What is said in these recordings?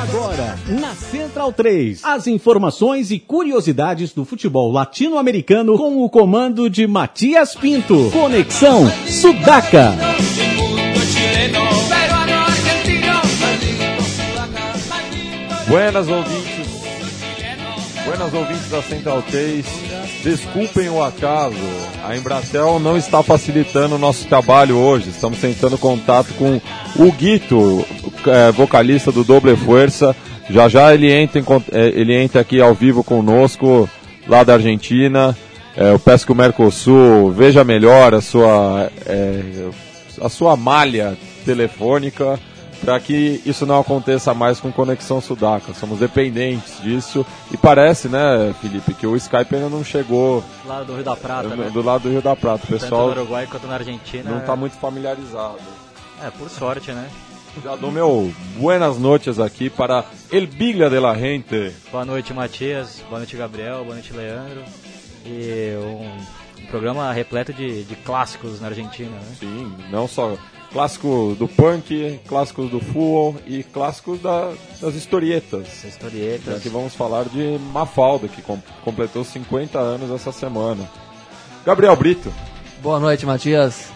Agora, na Central 3, as informações e curiosidades do futebol latino-americano com o comando de Matias Pinto. Conexão Sudaca. Buenas ouvintes, buenas ouvintes da Central 3. Desculpem o acaso, a Embratel não está facilitando o nosso trabalho hoje. Estamos tentando contato com o Guito, é, vocalista do Doble Força. Já já ele entra, em, é, ele entra aqui ao vivo conosco, lá da Argentina. É, eu peço que o Mercosul veja melhor a sua, a sua malha telefônica para que isso não aconteça mais com Conexão Sudaca. Somos dependentes disso e parece, né, Felipe, que o Skype ainda não chegou do lado do Rio da Prata, do, né? do lado do Rio da Prata. O pessoal Tanto no Uruguai quanto na Argentina. não está muito familiarizado. É, por sorte, né? Já dou meu buenas noches aqui para El Biglia de la Gente. Boa noite, Matias. Boa noite, Gabriel. Boa noite, Leandro. E um, um programa repleto de, de clássicos na Argentina, né? Sim, não só clássico do punk, clássicos do full e clássicos da- das historietas. Historietas. Aqui vamos falar de Mafalda, que com- completou 50 anos essa semana. Gabriel Brito. Boa noite, Matias.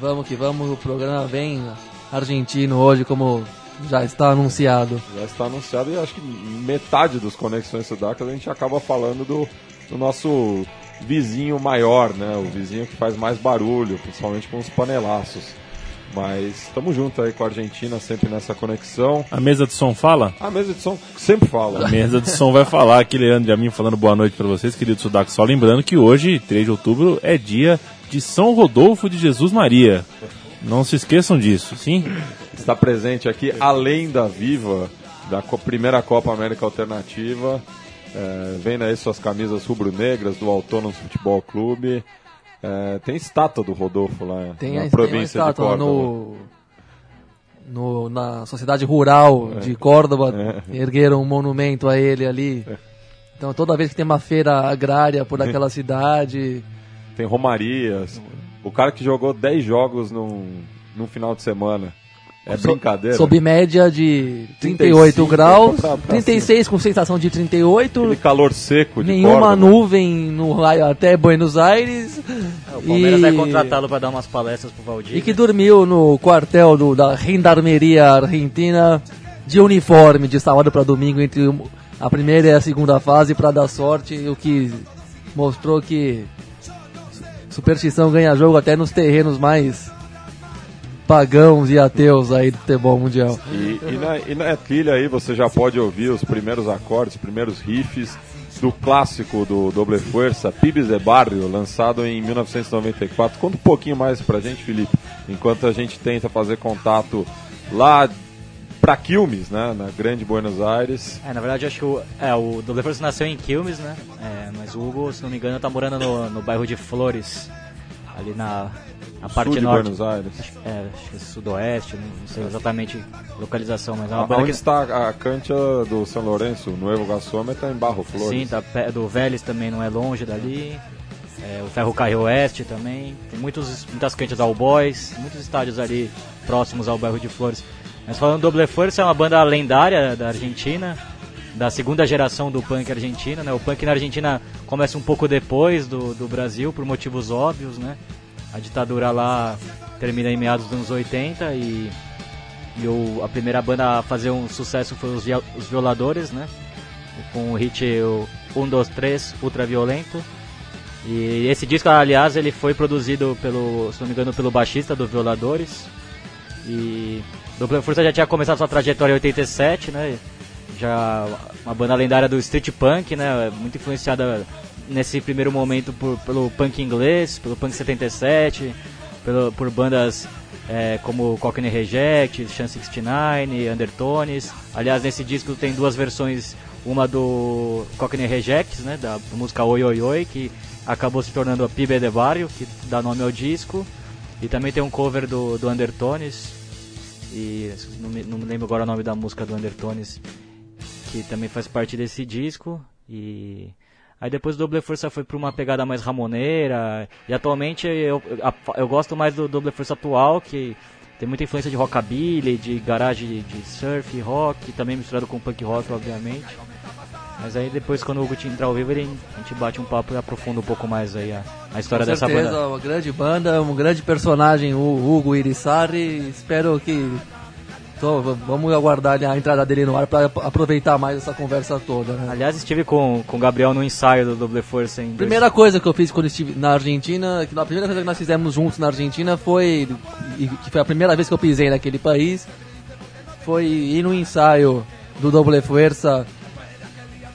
Vamos que vamos, o programa vem argentino hoje, como já está anunciado. Já está anunciado e acho que metade dos Conexões Sudacas a gente acaba falando do, do nosso vizinho maior, né? O vizinho que faz mais barulho, principalmente com os panelaços. Mas estamos juntos aí com a Argentina, sempre nessa conexão. A mesa de som fala? A mesa de som sempre fala. A mesa de som vai falar. Aqui, Leandro de Amin falando boa noite para vocês, querido Sudaco. Só lembrando que hoje, 3 de outubro, é dia de São Rodolfo de Jesus Maria. Não se esqueçam disso, sim? Está presente aqui, além da Viva, da primeira Copa América Alternativa. É, vendo aí suas camisas rubro-negras do Autônomo Futebol Clube. É, tem estátua do Rodolfo lá Tem, na a, tem província de Córdoba. no, no- na sociedade rural de Córdoba, ergueram um monumento a ele ali. Então toda vez que tem uma feira agrária por aquela cidade, Tem Romarias. O cara que jogou 10 jogos num, num final de semana. É so- brincadeira. sob média de 38 35 graus, pra- pra 36 com sensação de 38, Aquele calor seco de nenhuma Córdoba. nuvem no raio até Buenos Aires. É, o Palmeiras e... vai contratá-lo para dar umas palestras pro Valdir. E que dormiu no quartel do, da Gendarmeria Argentina de uniforme, de sábado para domingo, entre a primeira e a segunda fase, para dar sorte, o que mostrou que su- superstição ganha jogo até nos terrenos mais pagãos e ateus aí do futebol mundial. E, e na, e na trilha aí você já pode ouvir os primeiros acordes, os primeiros riffs do clássico do Doble Força, Pibes de Barrio, lançado em 1994. Conta um pouquinho mais pra gente, Felipe, enquanto a gente tenta fazer contato lá pra Quilmes, né, na grande Buenos Aires. É, na verdade, acho que o, é, o Doble Força nasceu em Quilmes, né? É, mas o Hugo, se não me engano, tá morando no, no bairro de Flores, ali na, na parte sul de norte. Buenos Aires. É, acho que é sudoeste, não não sei exatamente a localização, mas é uma A- banda Onde que... está a cancha do São Lourenço, Nuevo Gasômetro, em Barro Flores. Sim, tá do Vélez também não é longe dali. É, o Ferro Carril Oeste também. Tem muitos, muitas canchas ao Boys, muitos estádios ali próximos ao bairro de Flores. Mas falando do Doble Força, é uma banda lendária da Argentina, da segunda geração do punk argentino. Né? O punk na Argentina começa um pouco depois do, do Brasil, por motivos óbvios. Né? A ditadura lá termina em meados dos anos 80 e, e o- a primeira banda a fazer um sucesso foi os, os Violadores, né? com o hit o 1, 2, 3, Ultra Violento. E esse disco, aliás, ele foi produzido pelo, se não me engano, pelo baixista do Violadores. E Dupla Força já tinha começado sua trajetória em 87, né? Já uma banda lendária do street punk, né? Muito influenciada nesse primeiro momento por, pelo punk inglês, pelo punk 77, pelo, por bandas é, como Cockney Reject, Chan 69, Undertones. Aliás, nesse disco tem duas versões, uma do Cockney Rejects, né, da música Oi Oi Oi, que acabou se tornando a Pibe de Barrio, que dá nome ao disco. E também tem um cover do, do Undertones, e não me, não me lembro agora o nome da música do Undertones, que também faz parte desse disco. E aí depois o Double Força foi para uma pegada mais ramoneira. E atualmente eu, a- eu gosto mais do Double Força atual, que tem muita influência de rockabilly, de garagem de surf, rock, também misturado com punk rock, obviamente. Mas aí depois quando o Hugo entrar ao vivo, ele, a gente bate um papo e aprofunda um pouco mais aí a, a história Com dessa certeza, banda. uma grande banda, um grande personagem, o Hugo Irisari. Espero que. Tô, vamos aguardar a entrada dele no ar para aproveitar mais essa conversa toda. Né? Aliás, estive com, com o Gabriel no ensaio do Double Force em dois- Primeira coisa que eu fiz quando estive na Argentina, que a primeira coisa que nós fizemos juntos na Argentina foi, que foi a primeira vez que eu pisei naquele país, foi ir no ensaio do Double Fuerza,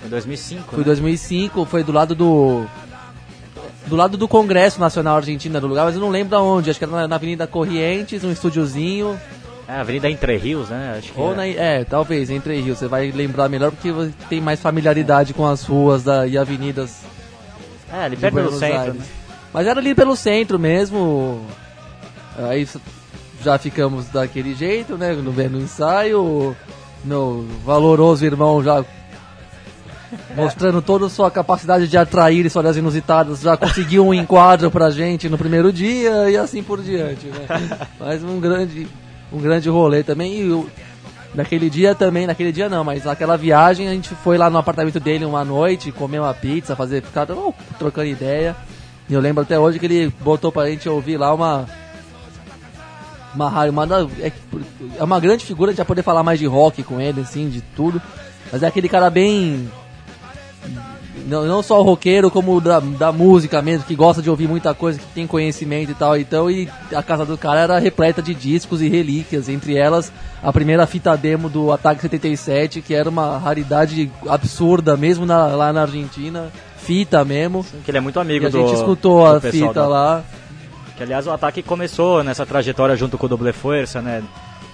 em 2005. foi em né? 2005, foi do lado do do lado do Congresso Nacional Argentina do lugar, mas eu não lembro aonde, acho que era na, na Avenida Corrientes, um estúdiozinho, É, a Avenida Entre Rios, né? Acho que ou é. na, é, talvez, Entre Rios, você vai lembrar melhor porque você tem mais familiaridade com as ruas da, e avenidas É, ali perto Buenos centro. Né? Mas era ali pelo centro mesmo. Aí já ficamos daquele jeito, né? No, no ensaio. Meu valoroso irmão já mostrando toda a sua capacidade de atrair histórias inusitadas, já conseguiu um enquadro pra gente no primeiro dia e assim por diante, né? Mas um grande, um grande rolê também. E o- naquele dia também, naquele dia não, mas naquela viagem a gente foi lá no apartamento dele uma noite, comer uma pizza, fazer, ficar oh, trocando ideia. E eu lembro até hoje que ele botou pra gente ouvir lá uma. Uma rádio, uma, é, é uma grande figura, gente vai poder falar mais de rock com ele, assim, de tudo. Mas é aquele cara bem. Não, não só o roqueiro, como da, da música mesmo, que gosta de ouvir muita coisa, que tem conhecimento e tal. Então, e a casa do cara era repleta de discos e relíquias, entre elas a primeira fita demo do Ataque 77, que era uma raridade absurda, mesmo na- lá na Argentina. Fita mesmo. Que ele é muito E amigo a do gente escutou a fita da- lá. Que aliás o ataque começou nessa trajetória junto com o Double Força, né?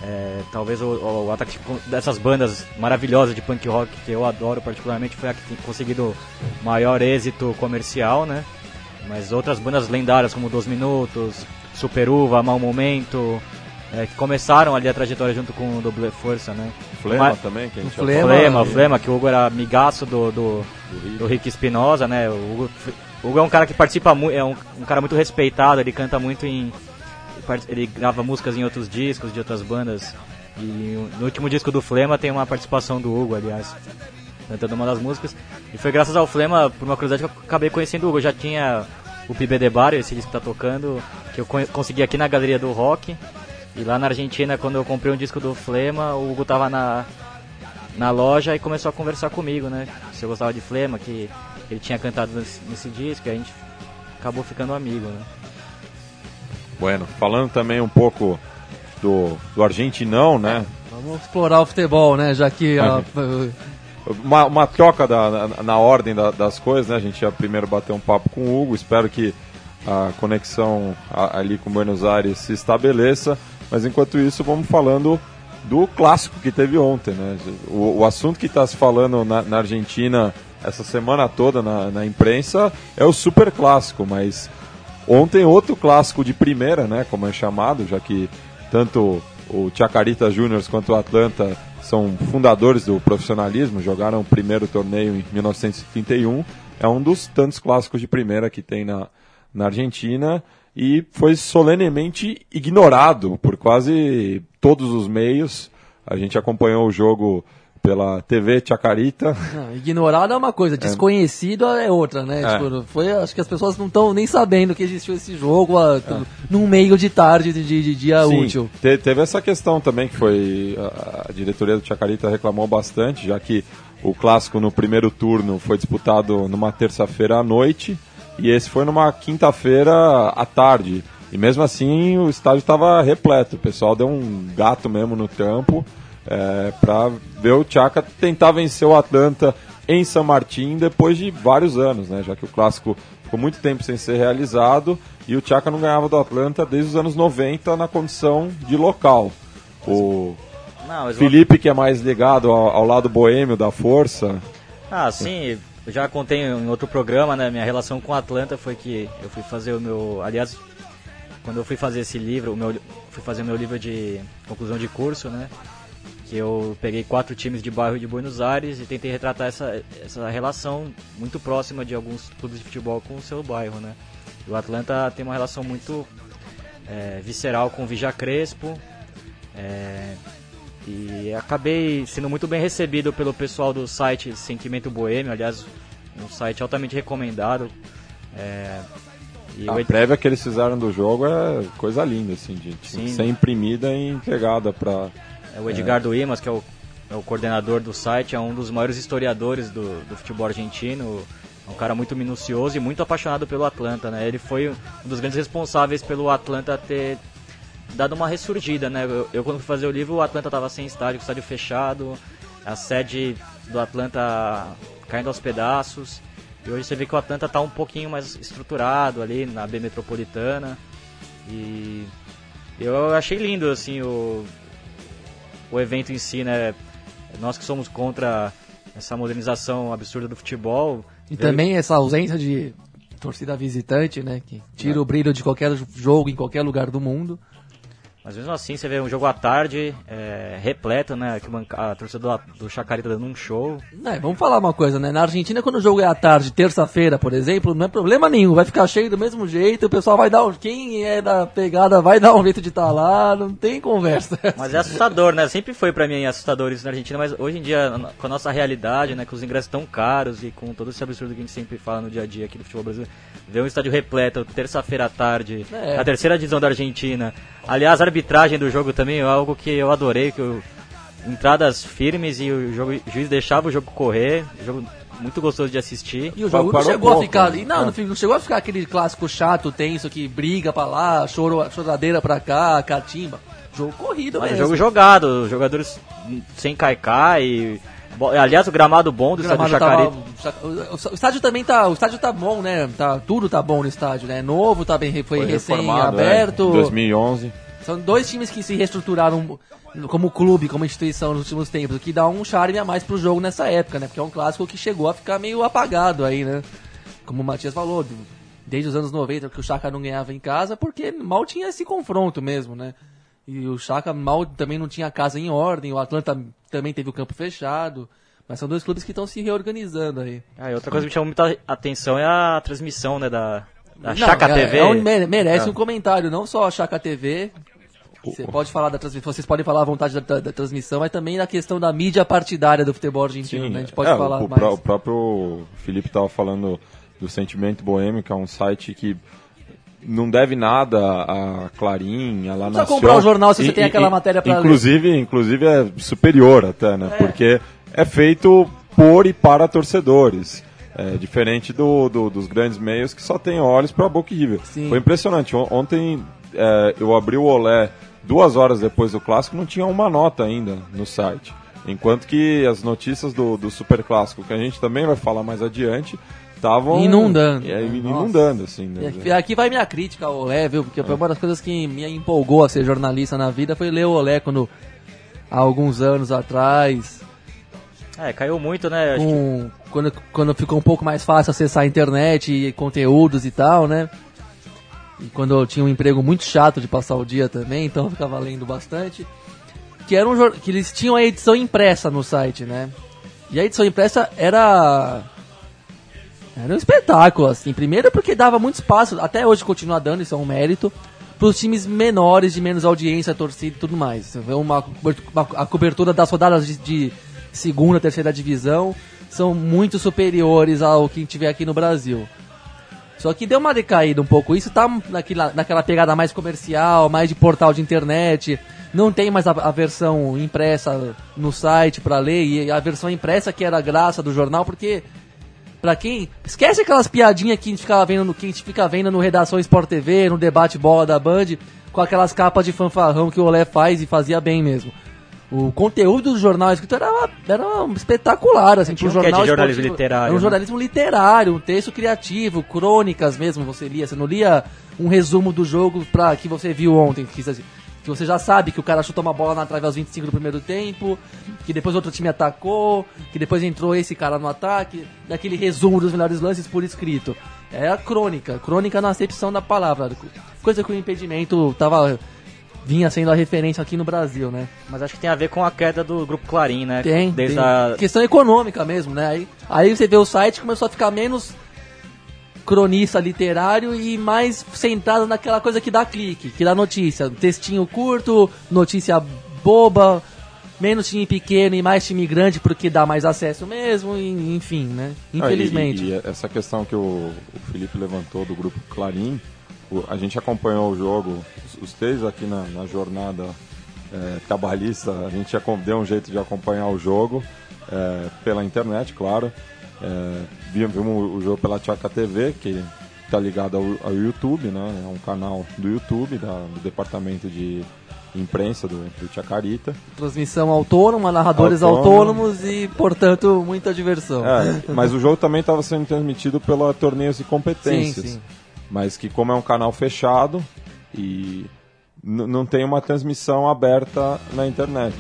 É, talvez o, o ataque dessas bandas maravilhosas de punk rock que eu adoro particularmente foi a que tem conseguido maior êxito comercial, né? Mas outras bandas lendárias como Dos Minutos, Super Uva, Mau Momento, é, que começaram ali a trajetória junto com o Double Força, né? Flema Mas- também, que a gente Flema, falou. Flema, Flema, que o Hugo era amigaço do, do, do Rick Espinosa, né? O Hugo, o Hugo é um cara que participa muito, é um, um cara muito respeitado, ele canta muito em. Ele grava músicas em outros discos de outras bandas. E no último disco do Flema tem uma participação do Hugo, aliás, cantando uma das músicas. E foi graças ao Flema, por uma curiosidade, que eu acabei conhecendo o Hugo. Eu já tinha o Pibe de Bar, esse disco que tá tocando, que eu consegui aqui na Galeria do Rock. E lá na Argentina, quando eu comprei um disco do Flema, o Hugo tava na, na loja e começou a conversar comigo, né? Se eu gostava de Flema, que ele tinha cantado nesse, nesse disco, e a gente acabou ficando amigo, né? Bueno, falando também um pouco do, do argentinão, né? Vamos explorar o futebol, né? Já que a- Uma, uma troca da, na, na ordem da- das coisas, né? A gente ia primeiro bater um papo com o Hugo, espero que a conexão a- ali com Buenos Aires se estabeleça, mas enquanto isso vamos falando do clássico que teve ontem, né? O, o assunto que está se falando na, na Argentina essa semana toda na, na imprensa é o super clássico, mas Ontem outro clássico de primeira, né, como é chamado, já que tanto o Chacarita Juniors quanto o Atlanta são fundadores do profissionalismo, jogaram o primeiro torneio em 1931, é um dos tantos clássicos de primeira que tem na, na Argentina e foi solenemente ignorado por quase todos os meios. A gente acompanhou o jogo pela TV Chacarita. Não, ignorado é uma coisa, desconhecido é outra, né? É. Tipo, foi, acho que as pessoas não estão nem sabendo que existiu esse jogo ah, t- num meio de tarde de, de- de dia Sim, útil. te- teve essa questão também que foi a, a diretoria do Chacarita reclamou bastante, já que o clássico no primeiro turno foi disputado numa terça-feira à noite e esse foi numa quinta-feira à tarde. E mesmo assim o estádio estava repleto, o pessoal deu um gato mesmo no campo é, para ver o Chaca tentar vencer o Atlanta em São Martín depois de vários anos, né? Já que o clássico ficou muito tempo sem ser realizado e o Chaca não ganhava do Atlanta desde os anos 90 na condição de local. O Não, Felipe, que é mais ligado ao, ao lado boêmio da força, Ah, sim, eu já contei em outro programa, né? Minha relação com o Atlanta foi que eu fui fazer o meu. Aliás, quando eu fui fazer esse livro, o meu, fui fazer o meu livro de conclusão de curso, né? Que eu peguei quatro times de bairro de Buenos Aires e tentei retratar essa, essa relação muito próxima de alguns clubes de futebol com o seu bairro, né? O Atlanta tem uma relação muito é, visceral com o Vija Crespo, É, e acabei sendo muito bem recebido pelo pessoal do site Sentimento Boêmio, aliás, um site altamente recomendado. É, A eu- prévia que eles fizeram do jogo é coisa linda, assim, de Sim. ser imprimida e entregada pra. É, o Edgardo Imas, que é o, é o coordenador do site, é um dos maiores historiadores do, do futebol argentino. É um cara muito minucioso e muito apaixonado pelo Atlanta, né? Ele foi um dos grandes responsáveis pelo Atlanta ter dado uma ressurgida, né? Eu, eu quando fui fazer o livro, o Atlanta estava sem estádio, estádio fechado, a sede do Atlanta caindo aos pedaços. E hoje você vê que o Atlanta está um pouquinho mais estruturado ali na B Metropolitana. E eu achei lindo, assim, o, o evento em si, né? Nós que somos contra essa modernização absurda do futebol. E também essa ausência de torcida visitante, né? Que tira o brilho de qualquer jogo em qualquer lugar do mundo. Mas mesmo assim, você vê um jogo à tarde, é, repleto, né? Que a torcida do, do Chacarita dando um show. É, vamos falar uma coisa, né? Na Argentina, quando o jogo é à tarde, terça-feira, por exemplo, não é problema nenhum. Vai ficar cheio do mesmo jeito, o pessoal vai dar um... Quem é da pegada vai dar um jeito de estar lá, não tem conversa. Mas é assustador, né? Sempre foi pra mim assustador isso na Argentina, mas hoje em dia, com a nossa realidade, né? Com os ingressos tão caros e com todo esse absurdo que a gente sempre fala no dia a dia aqui do futebol brasileiro, ver um estádio repleto, terça-feira à tarde, É. na terceira divisão da Argentina. Aliás, a arbitragem do jogo também é algo que eu adorei, que eu, entradas firmes e o, jogo, o juiz deixava o jogo correr, jogo muito gostoso de assistir. E o jogo não chegou a ficar. né? e Não, É. não, não chegou a ficar aquele clássico chato, tenso, que briga pra lá, choro, choradeira pra cá, catimba. Jogo corrido, Mas mesmo. jogo jogado, os jogadores sem caicai. E, aliás, o gramado bom do O estádio tava- o, estádio também tá. O estádio tá bom, né? Tá, tudo tá bom no estádio, né? Novo, tá bem, foi, reformado, é, recém-aberto. em 2011. São dois times que se reestruturaram como clube, como instituição nos últimos tempos, o que dá um charme a mais pro jogo nessa época, né? Porque é um clássico que chegou a ficar meio apagado aí, né? Como o Matias falou, desde os anos 90 que o Chaka não ganhava em casa, porque mal tinha esse confronto mesmo, né? E o Chaka mal também não tinha a casa em ordem, o Atlanta também teve o campo fechado. Mas são dois clubes que estão se reorganizando aí. Ah, e outra coisa que me chamou muita atenção é a transmissão, né, da, da Não, Chaca é- TV. é um- mere- merece É. um comentário, não só a Chaca TV. Você pode falar da transmissão, vocês podem falar à vontade da, da- da transmissão, mas também da questão da mídia partidária do futebol argentino, né? A gente pode é, falar o, mais. o próprio Felipe estava falando do Sentimento Boêmio, que é um site que não deve nada a Clarim, a La Nación. comprar o jornal se você E- tem aquela e- matéria pra ler. inclusive, Inclusive é superior até, né? Porque é feito por e para torcedores. É, diferente do, do- dos grandes meios que só tem olhos para Boca e River. Sim. Foi impressionante. On- Ontem é, eu abri o Olé duas horas depois do clássico, não tinha uma nota ainda no site. Enquanto que as notícias do, do Super Clássico, que a gente também vai falar mais adiante, estavam Inundando. É, Nossa. inundando, assim. Né? aqui- Aqui vai minha crítica ao Olé, viu? Porque foi uma das coisas que me empolgou a ser jornalista na vida, foi ler o Olé quando, há alguns anos atrás, É, caiu muito, né? Acho que- com, quando, quando ficou um pouco mais fácil acessar a internet e conteúdos e tal, né? E quando eu tinha um emprego muito chato de passar o dia também, então eu ficava lendo bastante. Que, era um, que eles tinham a edição impressa no site, né? E a edição impressa era. Era um espetáculo, assim. Primeiro porque dava muito espaço, até hoje continua dando, isso é um mérito, para os times menores, de menos audiência, torcida e tudo mais. Uma, uma- a cobertura das rodadas de, de segunda, terceira divisão são muito superiores ao que tiver aqui no Brasil. Só que deu uma decaída um pouco. Isso tá naquela, naquela pegada mais comercial, mais de portal de internet. Não tem mais a, a versão impressa no site para ler. E a versão impressa que era a graça do jornal, porque Pra quem. Esquece aquelas piadinhas que a gente ficava vendo no, que a gente fica vendo no Redação Sport TV, no debate bola da Band, com aquelas capas de fanfarrão que o Olé faz e fazia bem mesmo. O conteúdo do jornal escrito era, era espetacular, assim, Tinha pro um quê de jornal jornalismo literário, Era um né? jornalismo literário, um texto criativo, crônicas mesmo você lia. Você não lia um resumo do jogo pra, que você viu ontem, que, você- que você já sabe que o cara chutou uma bola na trave aos 25 do primeiro tempo, que depois outro time atacou, que depois entrou esse cara no ataque, daquele resumo dos melhores lances por escrito. É a crônica, crônica na acepção da palavra. Coisa que o impedimento tava vinha sendo a referência aqui no Brasil, né? Mas acho que tem a ver com a queda do Grupo Clarim, né? Tem, Desde tem. a... Questão econômica mesmo, né? Aí, aí você vê o site começou a ficar menos cronista literário e mais centrado naquela coisa que dá clique, que dá notícia. Textinho curto, notícia boba, menos time pequeno e mais time grande porque dá mais acesso mesmo, e, enfim, né? Infelizmente. Ah, e, e, essa questão que o, o, Felipe levantou do grupo Clarim, a gente acompanhou o jogo, os, três aqui na, na jornada é, trabalhista, a gente deu um jeito de acompanhar o jogo é, pela internet, claro. É, vimos, vimos o jogo pela Tchaca TV, que está ligado ao, ao, YouTube, né? É um canal do YouTube, da, do departamento de imprensa do, do Chacarita. Transmissão autônoma, narradores Autônomo. autônomos e, portanto, muita diversão. É, mas o jogo também estava sendo transmitido pela Torneios e Competências. Sim, sim. Mas que como é um canal fechado e não tem uma transmissão aberta na internet.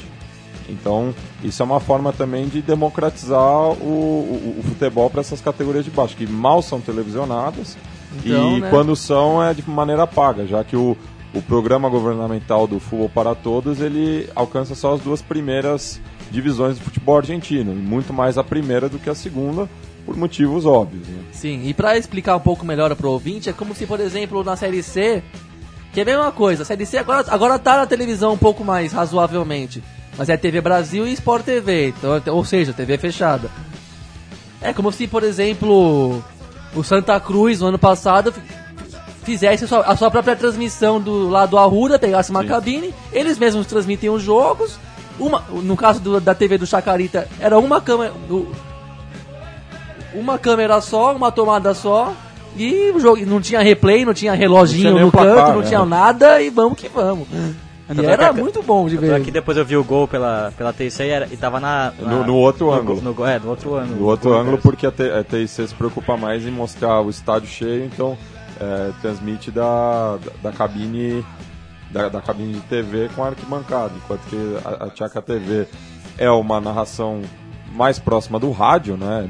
Então, isso é uma forma também de democratizar o, o, o futebol para essas categorias de baixo, que mal são televisionadas então, e né? quando são é de maneira paga, já que o, o programa governamental do Futebol para Todos ele alcança só as duas primeiras divisões do futebol argentino, e muito mais a primeira do que a segunda, por motivos óbvios. Né? Sim, e para explicar um pouco melhor para o ouvinte, é como se, por exemplo, na Série C, que é a mesma coisa, a Série C agora, agora tá na televisão um pouco mais razoavelmente, mas é TV Brasil e Sport TV, então, ou seja, TV fechada. É como se, por exemplo, o Santa Cruz, no ano passado, fizesse a sua, a sua própria transmissão do lado do Arruda, pegasse uma Sim. cabine, eles mesmos transmitem os jogos. Uma, no caso do, da TV do Chacarita, era uma câmera. Uma câmera só, uma tomada só. E o jogo não tinha replay, não tinha reloginho não tinha no canto, não né? tinha nada, e vamos que vamos. E era muito bom de ver. Aqui depois eu vi o gol pela, pela TIC e, era, e tava na, na no, no, outro no, ângulo. No, é, no outro ângulo. No outro ângulo, porque a, a TIC se preocupa mais em mostrar o estádio cheio, então é, transmite da, da, da cabine da, da, cabine de TV com arquibancada, enquanto que a, a Tchaca TV é uma narração mais próxima do rádio, né?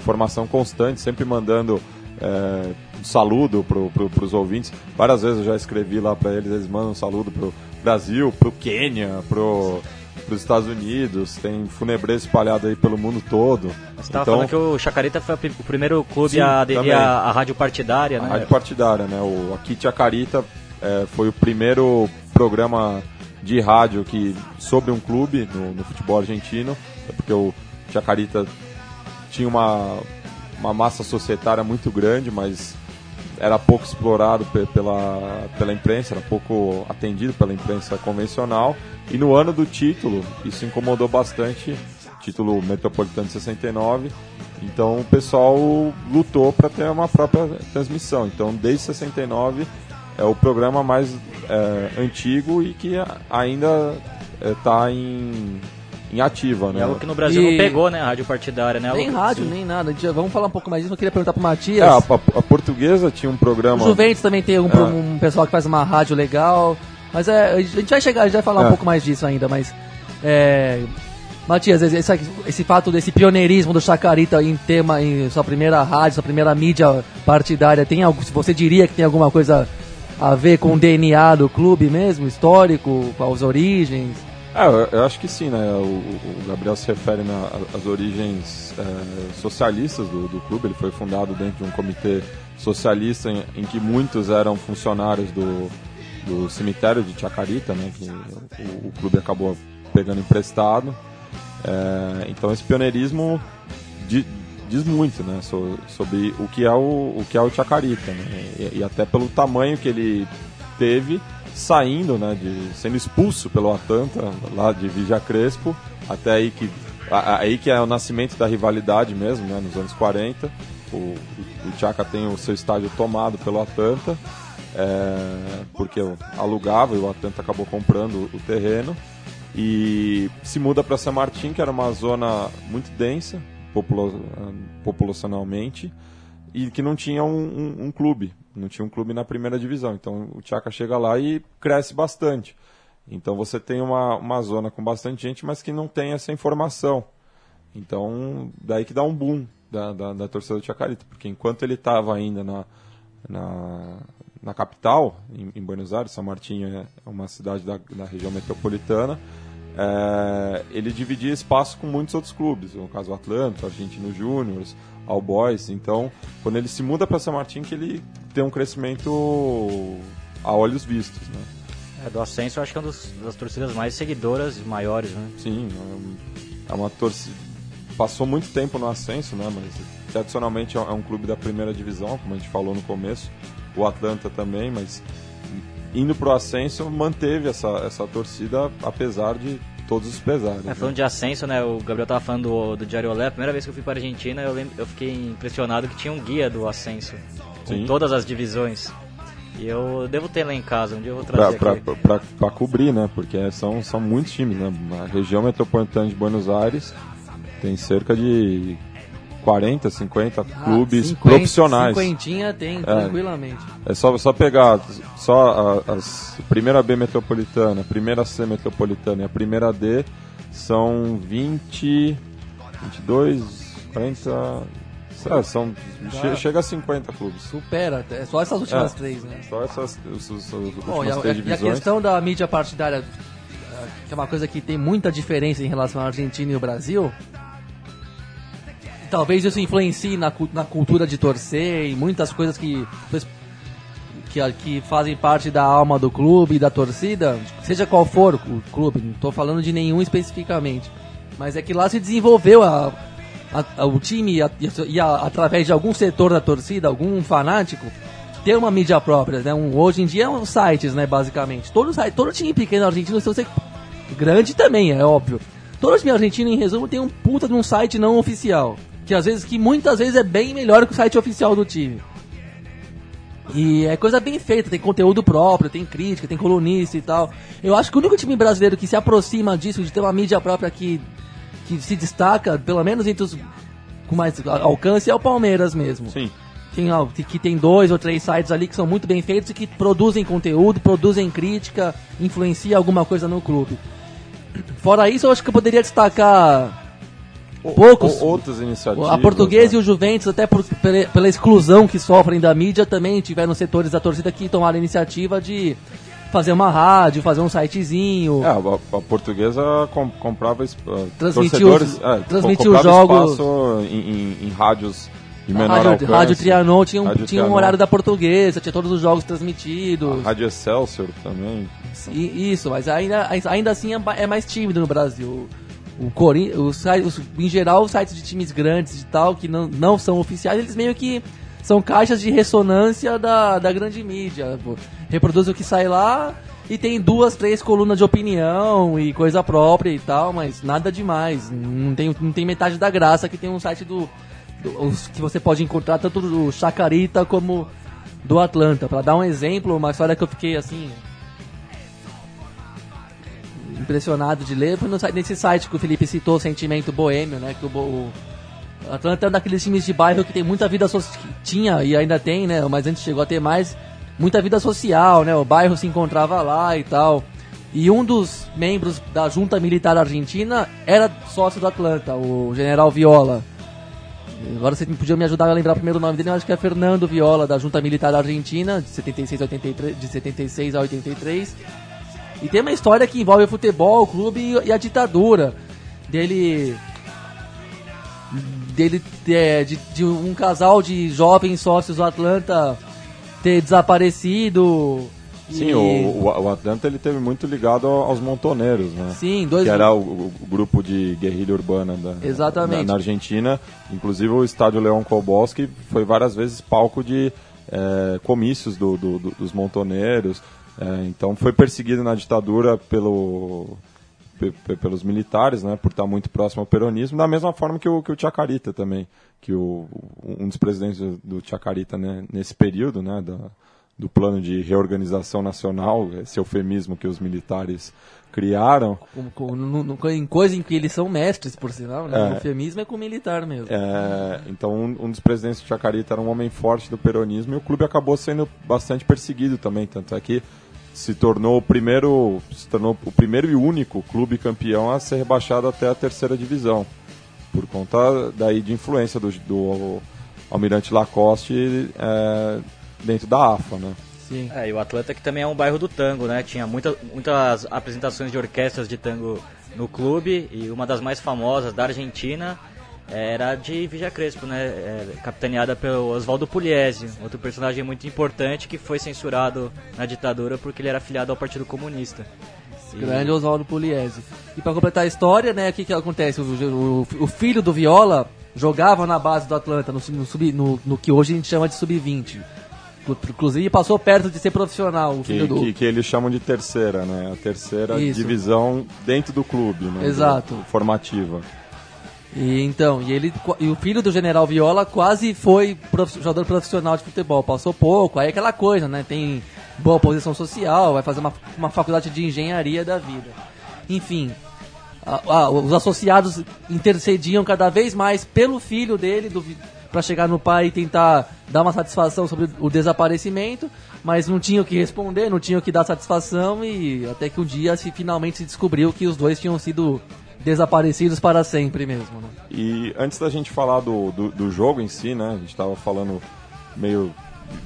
Informação constante, sempre mandando é, um saludo para pro, os ouvintes. Várias vezes eu já escrevi lá para eles, eles mandam um saludo para o Brasil, para o Quênia, para os Estados Unidos, tem funebrê espalhado aí pelo mundo todo. Você estava então, falando que o Chacarita foi o primeiro clube sim, a aderir à rádio partidária, né? A rádio partidária, né? O, aqui Chacarita é, foi o primeiro programa de rádio que sobre um clube no, no futebol argentino, é porque o Chacarita tinha uma, uma massa societária muito grande, mas era pouco explorado pela, pela imprensa, era pouco atendido pela imprensa convencional. E no ano do título, isso incomodou bastante, título metropolitano de 69. Então o pessoal lutou para ter uma própria transmissão. Então desde 69 é o programa mais é, antigo e que ainda está é, em em ativa, né? É algo que no Brasil e... não pegou, né? A rádio partidária, né? Nem algo... rádio, Sim. nem nada. Vamos falar um pouco mais disso. Eu queria perguntar pro Matias. É, a, a, a, portuguesa tinha um programa. O Juventus também tem um, é. um, pessoal que faz uma rádio legal. Mas é, a gente vai chegar, a gente vai falar é. um pouco mais disso ainda, mas. É, Matias, esse, esse, fato desse pioneirismo do Chacarita em tema, em sua primeira rádio, sua primeira mídia partidária, tem algo, você diria que tem alguma coisa a ver com o DNA do clube mesmo, histórico, com as origens? É, eu, acho que sim, né? O, o Gabriel se refere às origens é, socialistas do, do, clube. Ele foi fundado dentro de um comitê socialista em, em que muitos eram funcionários do, do cemitério de Chacarita, né? Que o, o clube acabou pegando emprestado. É, então esse pioneirismo di, diz muito, né? So, sobre o que é o, o que é o Chacarita, né? E, e até pelo tamanho que ele teve saindo, né, de, sendo expulso pelo Atlanta, lá de Vigia Crespo, até aí que, aí que é o nascimento da rivalidade mesmo, né, nos anos 40. O, o Chaka tem o seu estádio tomado pelo Atlanta, é, porque alugava e o Atlanta acabou comprando o terreno. E se muda para San Martín, que era uma zona muito densa, populo, populacionalmente, e que não tinha um, um, um clube não tinha um clube na primeira divisão. Então o Tchaka chega lá e cresce bastante. Então você tem uma, uma zona com bastante gente, mas que não tem essa informação. Então daí que dá um boom da, da, da torcida do Chacarita, porque enquanto ele estava ainda na, na, na capital, em, em, Buenos Aires, São Martinho é uma cidade da, da região metropolitana, é, ele dividia espaço com muitos outros clubes, no caso o Atlanta, o Argentino Júnior, All Boys. Então, quando ele se muda para São Martin, que ele tem um crescimento a olhos vistos, né? É, do Ascenso eu acho que é uma dos- das torcidas mais seguidoras e maiores, né? Sim, é é uma torcida. Passou muito tempo no ascenso, né? Mas tradicionalmente é um- é um clube da primeira divisão, como a gente falou no começo. O Atlanta também, mas indo pro ascenso manteve essa, essa torcida apesar de todos os pesares. É, né? falando de ascenso, né? O Gabriel tava falando do, do Diário Olé. A primeira vez que eu fui para a Argentina, eu, lembro, eu fiquei impressionado que tinha um guia do ascenso. Com Sim. todas as divisões. E eu devo ter lá em casa, um dia eu vou Pra, trazer pra, aqui. pra, pra cobrir, né? Porque são, são muitos times, né? A região metropolitana de Buenos Aires tem cerca de 40, 50 clubes 50, profissionais. Cinquentinha tem, tranquilamente. É só, só pegar só a, as primeira B metropolitana, a primeira C metropolitana e a primeira D são 20, 22, 40. é, são, che- chega a 50 clubes. Supera, até, só essas últimas É. três, né? Só essas os, os, últimas Bom, e a, três e a questão da mídia partidária, eh, que é uma coisa que tem muita diferença em relação à Argentina e o Brasil, talvez isso influencie na, na cultura de torcer e muitas coisas que, que, que fazem parte da alma do clube da torcida, seja qual for o clube, não estou falando de nenhum especificamente, mas é que lá se desenvolveu a, a- a- o time e, através de algum setor da torcida, algum fanático, ter uma mídia própria, né? Um, hoje em dia são sites, né, basicamente. Todo, todo time pequeno argentino, se você grande também, é óbvio. Todo time argentino, em resumo, tem um puta de um site não oficial, que às vezes que muitas vezes é bem melhor que o site oficial do time. E é coisa bem feita, tem conteúdo próprio, tem crítica, tem colunista e tal. Eu acho que o único time brasileiro que se aproxima disso, de ter uma mídia própria que, que se destaca, pelo menos entre os com mais alcance, é o Palmeiras mesmo Sim. tem, que tem dois ou três sites ali que são muito bem feitos e que produzem conteúdo, produzem crítica, influencia alguma coisa no clube. Fora isso, eu acho que eu poderia destacar Poucos- outras iniciativas. a Portuguesa né? e o Juventus, até por- pela, pela exclusão que sofrem da mídia, também tiveram setores da torcida que tomaram a iniciativa de fazer uma rádio, fazer um sitezinho. É, a, a portuguesa com- comprava uh, Transmitiu os- é, transmitiu os jogos- em, em- em rádios de menor rádio, alcance. rádio Trianon tinha um, Rádio tinha um Trianon. horário da portuguesa, tinha todos os jogos transmitidos. A Rádio Excelsior também. I- Isso, mas ainda, ainda assim é é mais tímido no Brasil. O Corin os, em geral, os sites de times grandes e tal, que não, não são oficiais, eles meio que são caixas de ressonância da, da grande mídia. pô. Reproduz o que sai lá e tem duas, três colunas de opinião e coisa própria e tal, mas nada demais. Não tem, não tem metade da graça que tem um site do, do- os que você pode encontrar tanto do Chacarita como do Atlanta. Pra dar um exemplo, uma história que eu fiquei assim impressionado de ler foi no nesse site que o Felipe citou, Sentimento Boêmio, né? Que o, o Atlanta é um daqueles times de bairro que tem muita vida social. Tinha e ainda tem, né? Mas antes chegou a ter mais. Muita vida social, né? O bairro se encontrava lá e tal. E um dos membros da junta militar argentina era sócio do Atlanta, o general Viola. Agora você podia me ajudar a lembrar o primeiro nome dele, eu acho que é Fernando Viola, da Junta Militar Argentina, de 76 a 83, de 76 a 83. E tem uma história que envolve o futebol, o clube e, a ditadura. Dele. Dele é, de, de um casal de jovens sócios do Atlanta ter desaparecido. Sim, e- o, o, Atlanta ele teve muito ligado ao- aos montoneiros, né? Sim, dois. Que era o, o- o grupo de guerrilha urbana da, Exatamente. Na, na Argentina. Inclusive o estádio Leão Kobolski foi várias vezes palco de eh, comícios do, do- do- dos montoneiros. Eh, então foi perseguido na ditadura pelo, pe- pe- pelos militares, né, por estar muito próximo ao peronismo, da mesma forma que o, que o Chacarita também, que o, um dos presidentes do, Chacarita né, nesse período, né, da, do plano de reorganização nacional, esse eufemismo que os militares criaram, em coisa em que eles são mestres, por sinal, né? É. O eufemismo é com o militar mesmo. É, então, um, um dos presidentes do Chacarita era um homem forte do peronismo e o clube acabou sendo bastante perseguido também. Tanto é que se tornou o primeiro, se tornou o primeiro e único clube campeão a ser rebaixado até a terceira divisão, por conta daí de influência do, do Almirante Lacoste é, dentro da AFA, né? Sim. É, e o Atlanta que também é um bairro do tango, né? Tinha muita, muitas apresentações de orquestras de tango no clube e uma das mais famosas da Argentina era de Vigia Crespo, né? É, capitaneada pelo Oswaldo Pugliese, outro personagem muito importante que foi censurado na ditadura porque ele era afiliado ao Partido Comunista. E- Grande Oswaldo Pugliese. E pra completar a história, né, o que que acontece? O, o- o filho do Viola jogava na base do Atlanta, no, no, sub- no- no que hoje a gente chama de sub-20. Inclu- Inclusive passou perto de ser profissional, o filho Que, do... que, que eles chamam de terceira, né? A terceira Isso. divisão dentro do clube, né? Exato. Do- Formativa. E então, e ele e o filho do General Viola quase foi prof- jogador profissional de futebol, passou pouco, aí aquela coisa, né? Tem boa posição social, vai fazer uma, uma faculdade de engenharia da vida. Enfim, a- a- os associados intercediam cada vez mais pelo filho dele para chegar no pai e tentar dar uma satisfação sobre o desaparecimento, mas não tinham que responder, não tinham que dar satisfação e até que um dia se finalmente se descobriu que os dois tinham sido desaparecidos para sempre mesmo. Né? E antes da gente falar do, do, do jogo em si, né? A gente estava falando meio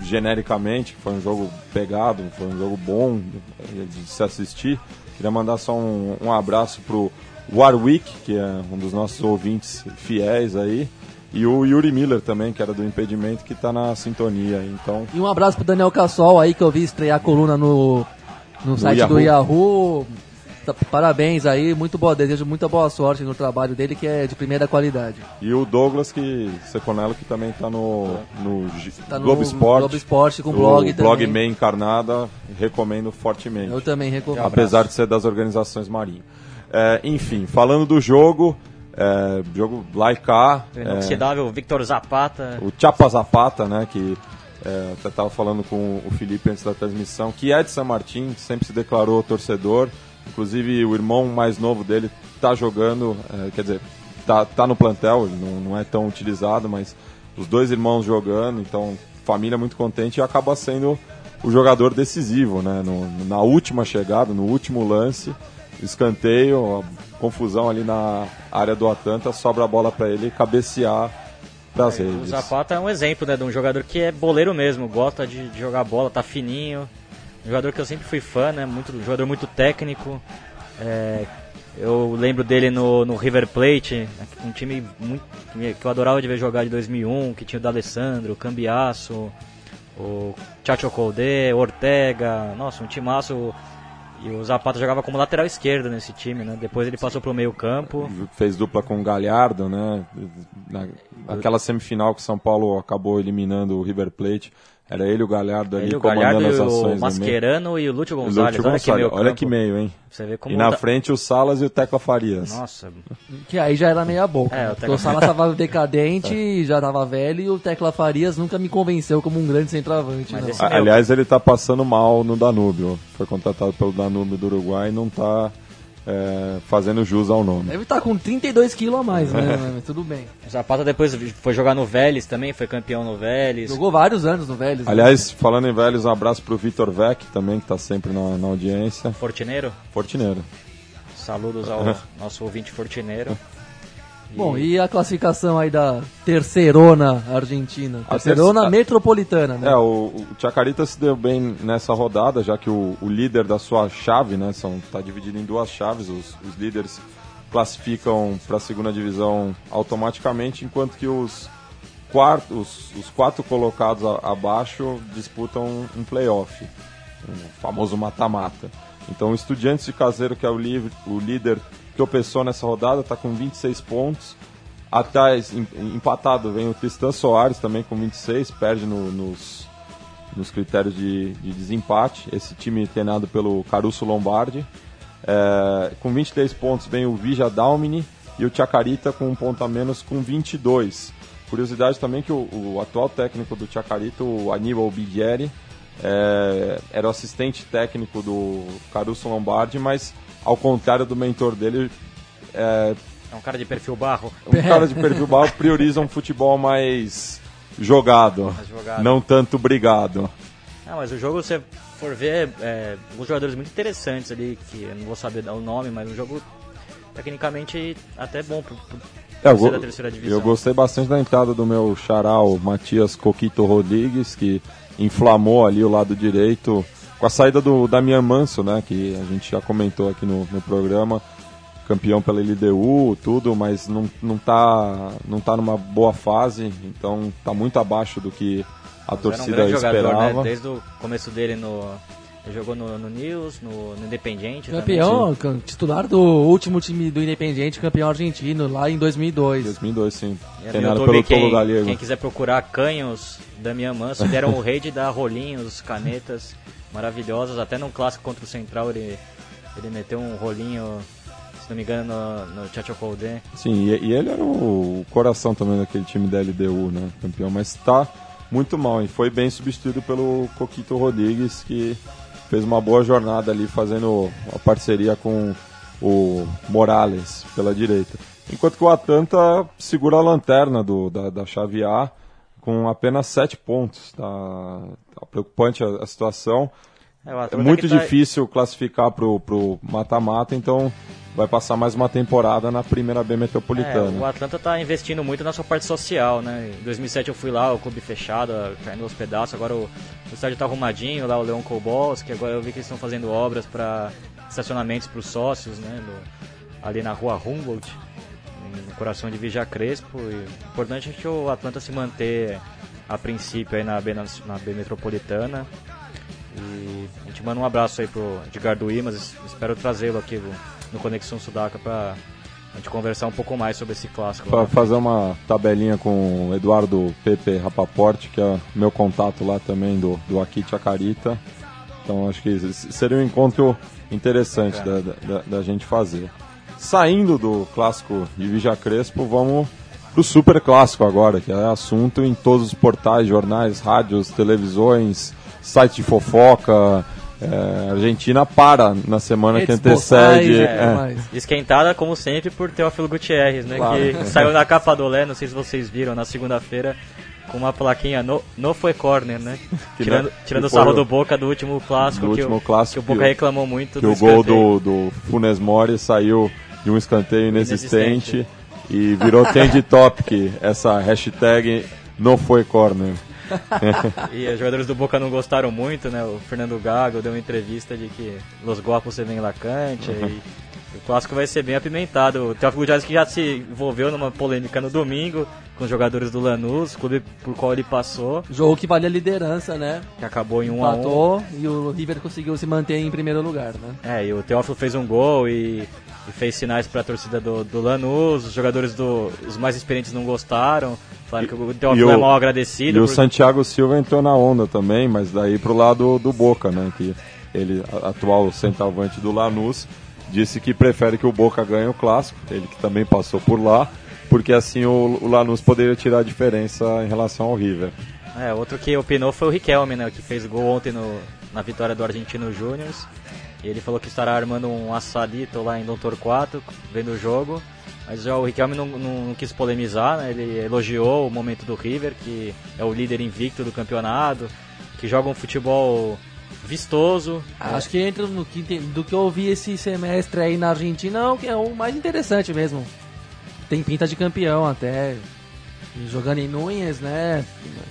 genericamente, que foi um jogo pegado, foi um jogo bom de se assistir. Queria mandar só um, um abraço pro Warwick, que é um dos nossos ouvintes fiéis aí, e o Yuri Miller também, que era do impedimento, que está na sintonia. Então, E um abraço pro Daniel Cassol aí que eu vi estrear a coluna no, no site do Yahoo. Tá- Parabéns aí, muito boa, desejo muita boa sorte no trabalho dele que é de primeira qualidade. e o Douglas que Seconello, que também está no, no, Tá no Globo Esporte. Globo Esporte com o blog blog também. Meia Encarnada, recomendo fortemente. Eu também recomendo. apesar de ser das organizações Marinho. É, enfim, falando do jogo, é, jogo lá e cá, O é, inoxidável Victor Zapata. o Chapa Zapata, né, que é, até estava falando com o Felipe antes da transmissão, que é de San Martín, sempre se declarou torcedor, inclusive o irmão mais novo dele está jogando, é, quer dizer, tá, tá no plantel, não, não é tão utilizado, mas os dois irmãos jogando, então família muito contente e acaba sendo o jogador decisivo, né, no- na última chegada, no último lance, escanteio, confusão ali na área do Atlanta, sobra a bola para ele cabecear para as O redes. Zapata é um exemplo né, de um jogador que é boleiro mesmo, gosta de, de jogar bola, tá fininho. Jogador que eu sempre fui fã, né? Muito, um jogador muito técnico. É, eu lembro dele no, no River Plate, um time muito, que eu adorava de ver jogar de 2001, que tinha o D'Alessandro, o Cambiasso, o Chacho Colde, Ortega, nossa, um timaço. E o Zapata jogava como lateral esquerdo nesse time, né? Depois ele passou pro meio campo. fez dupla com o Galhardo, né? Na, naquela semifinal que o São Paulo acabou eliminando o River Plate, era ele o Galhardo ali Ele, o comandando Galhardo, as e ações o meio. Mascherano e o Lúcio Gonzalez. Lúcio olha que Gonçalves, meio olha que meio, hein? Você vê como E na tá- frente o Salas e o Tecla Farias. Nossa, Que aí já era meia boca. É, né? o Porque Tecla- o Salas tava decadente, já tava velho e o Tecla Farias nunca me convenceu como um grande centroavante. Aliás, ele tá passando mal no Danúbio. Foi contratado pelo Danúbio do Uruguai e não tá é, fazendo jus ao nome. Deve estar com 32 quilos a mais, né? Mas tudo bem. o Zapata depois foi jogar no Vélez também, foi campeão no Vélez. Jogou vários anos no Vélez. né? Aliás, falando em velhos, um abraço pro Vitor Vec também, que tá sempre na, na audiência. Fortineiro, Fortineiro. saludos ao nosso ouvinte Fortineiro. Bom, e a classificação aí da terceirona argentina? Terceirona terce- metropolitana, né? É, o, o Chacarita se deu bem nessa rodada, já que o, o líder da sua chave, né, são, tá dividido em duas chaves, os, os líderes classificam para a segunda divisão automaticamente, enquanto que os, quartos, os, os quatro colocados a- abaixo disputam um playoff, o famoso mata-mata. Então o Estudiantes de Caseiro, que é o, o líder, tropeçou nessa rodada, está com 26 pontos. Atrás, em- empatado, vem o Tristan Soares também com 26, perde no- nos, nos critérios de, de desempate. Esse time treinado pelo Caruso Lombardi. É, com 23 pontos vem o Vija Dalmini e o Chacarita com um ponto a menos com 22. Curiosidade também que o, o atual técnico do Chacarita, o Aníbal Bigieri, é, era o assistente técnico do Caruso Lombardi, mas ao contrário do mentor dele, é, É um cara de perfil barro. um cara de perfil baixo prioriza um futebol mais jogado, Mais jogado. não tanto brigado. Ah, mas o jogo, você for ver, é, alguns jogadores muito interessantes ali, que eu não vou saber dar o nome, mas um jogo tecnicamente até bom pro, pro É, ser da terceira divisão. eu gostei bastante da entrada do meu charal Matias Coquito Rodrigues, que inflamou ali o lado direito com a saída do Damian Manso, né, que a gente já comentou aqui no, no programa. campeão pela LDU, tudo, mas não, não, tá, não tá numa boa fase, então tá muito abaixo do que a Mas torcida era um esperava. jogador, né? Desde o começo dele no. Ele jogou no, no News, no, no Independiente. Campeão, cam- titular do último time do Independiente, campeão argentino, lá em 2002. 2002, sim. também. E Treinado no pelo YouTube, Tolo quem, Galego. quem quiser procurar canhos, Damian Manso, era o rei de dar rolinhos, canetas maravilhosas. Até num clássico contra o Central ele, ele meteu um rolinho, se não me engano, no, no Chacho Colden. Sim, e, e ele era o coração também daquele time da LDU, né? Campeão, mas tá muito mal e foi bem substituído pelo Coquito Rodrigues, que fez uma boa jornada ali fazendo a parceria com o Morales pela direita. Enquanto que o Atlanta segura a lanterna do, da, da chave A com apenas sete pontos. Tá, tá preocupante a, a situação. É, o É muito tá- difícil classificar pro pro mata-mata, então vai passar mais uma temporada na primeira B É, metropolitana. o Atlanta tá investindo muito na sua parte social, né? Em 2007 eu fui lá, o clube fechado, caindo aos pedaços. Agora o, o estádio tá arrumadinho, lá o Leon Kobolski. Agora eu vi que eles estão fazendo obras para estacionamentos para os sócios, né? no- ali na rua Humboldt, no coração de Vija Crespo. E o importante é que o Atlanta se manter a princípio aí na B, na, na B metropolitana. E a gente manda um abraço aí pro Edgar Duimas. Espero trazê-lo aqui no- Conexão Sudaca para a gente conversar um pouco mais sobre esse clássico. Para fazer uma tabelinha com o Eduardo Pepe Rapaporte, que é meu contato lá também do, do Aqui Chacarita. Então acho que seria um encontro interessante da, da, da gente fazer. Saindo do clássico de Vija Crespo, vamos pro super clássico agora, que é assunto em todos os portais, jornais, rádios, televisões, sites de fofoca. É, a Argentina para na semana que Redes antecede. sociais, é, é, mas- Esquentada, como sempre, por Teófilo Gutierrez, né? Claro. Que saiu na capa do Lé, não sei se vocês viram, na segunda-feira, com uma plaquinha no, no foi corner, né? Que tirando tirando que o sarro do Boca do último clássico, do que, último o, clássico que o Boca que reclamou muito que do o gol do, do Funes Mori saiu de um escanteio inexistente, Inexistente. e virou trend topic essa hashtag não foi corner. E os jogadores do Boca não gostaram muito, né? O Fernando Gago deu uma entrevista de que Los Guapos se vem lacante e o clássico vai ser bem apimentado. O Teófilo Gutierrez que já se envolveu numa polêmica no domingo com os jogadores do Lanús, clube por qual ele passou, Jogo que vale a liderança, né? que acabou em 1 a 1 Empatou e o River conseguiu se manter em primeiro lugar, né? É, e o Teófilo fez um gol e, e fez sinais para a torcida do, do Lanús. Os jogadores do, os mais experientes não gostaram, falaram que o Teófilo e o- é mal agradecido. E o por- Santiago Silva entrou na onda também, mas daí pro lado do Boca, né? Que ele, atual centroavante do Lanús, disse que prefere que o Boca ganhe o clássico, ele que também passou por lá, porque assim o, o Lanús poderia tirar a diferença em relação ao River. É, outro que opinou foi o Riquelme, né? Que fez gol ontem no, na vitória do Argentino Júnior. Ele falou que estará armando um assadito lá em Dom Torquato, vendo o jogo. Mas já o Riquelme não, não, não quis polemizar, né? Ele elogiou o momento do River, que é o líder invicto do campeonato, que joga um futebol vistoso. Acho que entra no que do que eu ouvi esse semestre aí na Argentina é que é o mais interessante mesmo. Tem pinta de campeão até. Jogando em Núñez, né?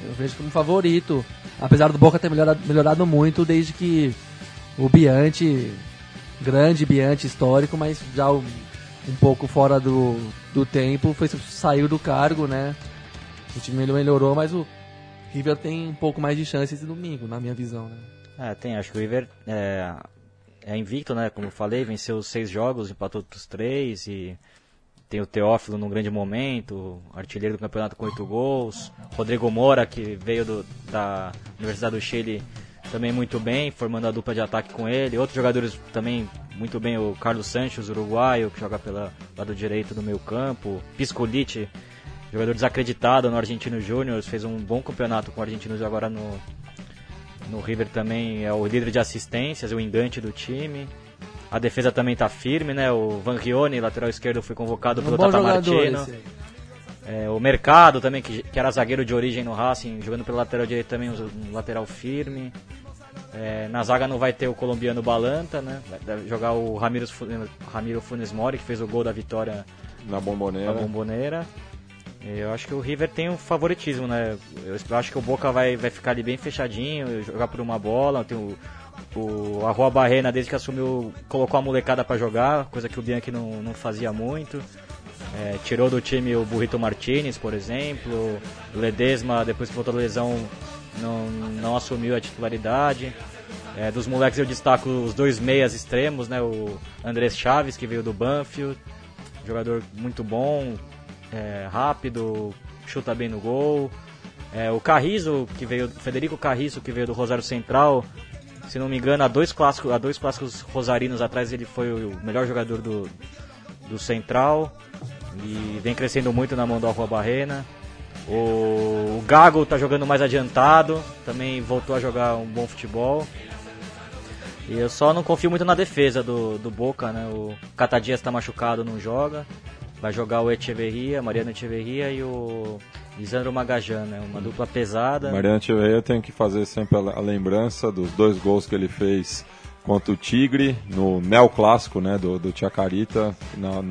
Eu vejo como favorito. Apesar do Boca ter melhorado, melhorado muito desde que o Biante, grande Biante histórico, mas já um, um pouco fora do, do tempo, foi, saiu do cargo, né? O time melhorou, mas o River tem um pouco mais de chance esse domingo, na minha visão, né? É, tem, acho que o River é, é invicto, né? Como eu falei, venceu os seis jogos, empatou outros três e tem o Teófilo num grande momento, artilheiro do campeonato com oito gols. Rodrigo Moura, que veio do- da Universidade do Chile, também muito bem, formando a dupla de ataque com ele. Outros jogadores também muito bem, o Carlos Sanches, uruguaio, que joga pelo lado direito do meio campo. Piscolite, jogador desacreditado no Argentino Júnior, fez um bom campeonato com o Argentinos e agora no, no River também é o líder de assistências, o engante do time. A defesa também está firme, né? O Van Rione, lateral esquerdo, foi convocado Um pelo Tata Martino. É, o Mercado também, que, que era zagueiro de origem no Racing, jogando pelo lateral direito também, um, um lateral firme. É, na zaga não vai ter o colombiano Balanta, né? Vai deve jogar o Ramiro Funes Mori, que fez o gol da vitória Na bomboneira. na bomboneira. Eu acho que o River tem um favoritismo, né? Eu acho que o Boca vai, vai ficar ali bem fechadinho, jogar por uma bola. Tem o, O Arroa Barrena, desde que assumiu, colocou a molecada para jogar, coisa que o Bianchi não, não fazia muito. É, tirou do time o Burrito Martinez, por exemplo. O Ledesma, depois que voltou da lesão, não, não assumiu a titularidade. É, dos moleques eu destaco os dois meias extremos, né? O Andrés Chaves, que veio do Banfield, jogador muito bom, é, rápido, chuta bem no gol. É, o Carrizo, que veio, Federico Carrizo, que veio do Rosário Central, se não me engano, há dois clássicos, há dois clássicos rosarinos atrás ele foi o melhor jogador do, do Central e vem crescendo muito na mão do Arroa Barrena. O, o Gago está jogando mais adiantado, também voltou a jogar um bom futebol. E eu só não confio muito na defesa do, do Boca, né? O Catadias está machucado, não joga. Vai jogar o Echeverria, Mariano Echeverria e o Lisandro Magajan, né? Uma dupla pesada. Mariano Echeverria tem que fazer sempre a, lembrança dos dois gols que ele fez contra o Tigre no neoclássico, né? Do, do Chacarita, na,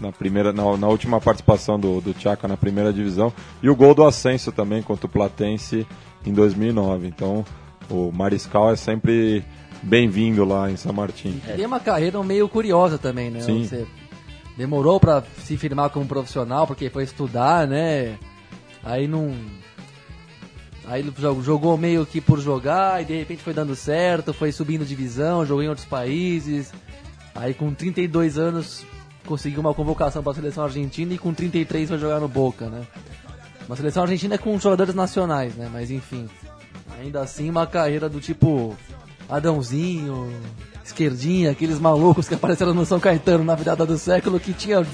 na primeira na, na, última participação do, do Chaca na primeira divisão e o gol do Ascenso também contra o Platense em 2009 então o Mariscal é sempre bem-vindo lá em São Martin é. tem uma carreira meio curiosa também né Sim. Você demorou para se firmar como profissional porque foi estudar né aí não Aí jogou meio que por jogar e de repente foi dando certo, foi subindo divisão, jogou em outros países. Aí com 32 anos conseguiu uma convocação para a seleção argentina e com 33 vai jogar no Boca, né? Uma seleção argentina é com jogadores nacionais, né? Mas enfim, ainda assim uma carreira do tipo Adãozinho, Esquerdinha, aqueles malucos que apareceram no São Caetano na virada do século que tinha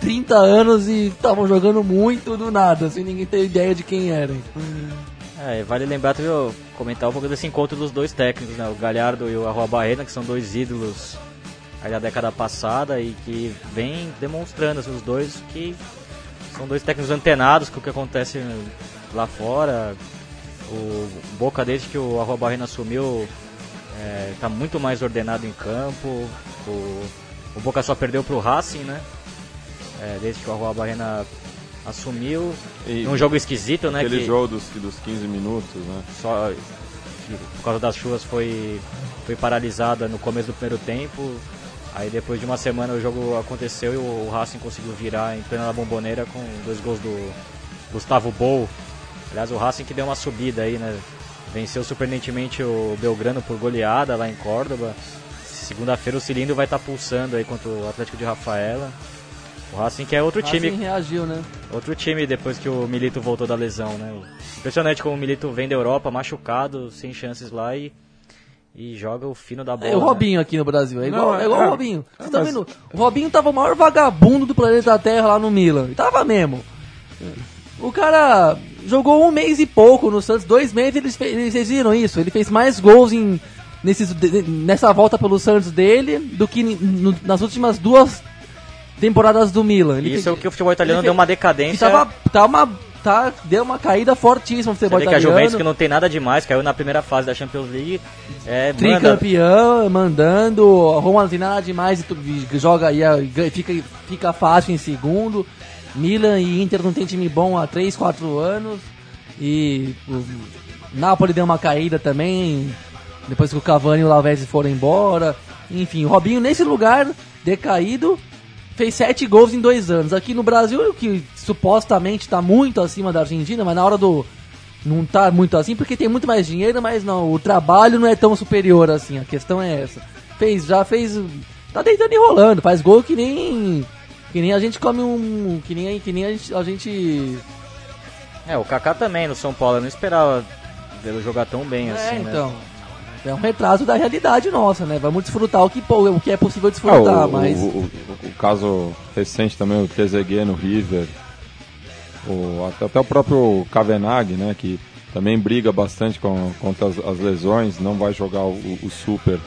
30 anos e estavam jogando muito do nada, sem ninguém ter ideia de quem eram. É, vale lembrar também, comentar um pouco desse encontro dos dois técnicos, né? O Galhardo e o Arroa Barrena, que são dois ídolos da década passada e que vem demonstrando assim, os dois que são dois técnicos antenados com o que acontece lá fora. O Boca, desde que o Arroa Barrena assumiu, está é, muito mais ordenado em campo. O, o Boca só perdeu para o Racing, né? É, desde que o Arroa Barrena assumiu. E um jogo esquisito, né? Aquele que, jogo dos, dos 15 minutos, né? Só por causa das chuvas foi, foi paralisada no começo do primeiro tempo. Aí depois de uma semana o jogo aconteceu e o Racing conseguiu virar em plena bomboneira com dois gols do Gustavo Bou. Aliás, o Racing que deu uma subida aí, né? Venceu surpreendentemente o Belgrano por goleada lá em Córdoba. Segunda-feira o cilindro vai estar tá pulsando aí contra o Atlético de Rafaela. O Racing que é outro Racing time. reagiu, né? Outro time depois que o Milito voltou da lesão, né? Impressionante como o Milito vem da Europa machucado, sem chances lá e e joga o fino da bola. É o Robinho né? aqui no Brasil, é igual, Não, é igual é, o Robinho. Você é, tá mas- vendo? O Robinho tava o maior vagabundo do planeta Terra lá no Milan. E tava mesmo. O cara jogou um mês e pouco no Santos, dois meses eles, eles viram isso. Ele fez mais gols em, nesses, nessa volta pelo Santos dele do que no- nas últimas duas temporadas do Milan. Ele Isso fe- é o que o futebol italiano deu uma e decadência. tava, tá uma, tá, deu uma caída fortíssima no Você futebol vê que a italiano. Juventus, que não tem nada demais, caiu na primeira fase da Champions League, é, manda, Tricampeão, mandando, a Roma não tem nada demais e e joga ganha- fica, fica fácil em segundo. Milan e Inter não tem time bom há 3, 4 anos. E o Napoli deu uma caída também, depois que o Cavani e o Lavezzi foram embora. Enfim, o Robinho nesse lugar, decaído, fez 7 gols em 2 anos. Aqui no Brasil, que supostamente está muito acima da Argentina, mas na hora do, não tá muito assim porque tem muito mais dinheiro, mas não, o trabalho não é tão superior assim, a questão é essa. Fez, já fez, tá deitando e rolando, faz gol que nem que nem a gente come um, que nem que nem a gente, a gente É, o Kaká também no São Paulo, eu não esperava vê-lo jogar tão bem é, assim, né? então. É um retrato da realidade nossa, né? Vamos desfrutar o que, pô- o que é possível desfrutar, Ah, o, mas o, o- o caso recente também, o Trezeguet no River, o, até, até o próprio Kavenag, né, que também briga bastante com, contra as, as lesões, não vai jogar o, o Super,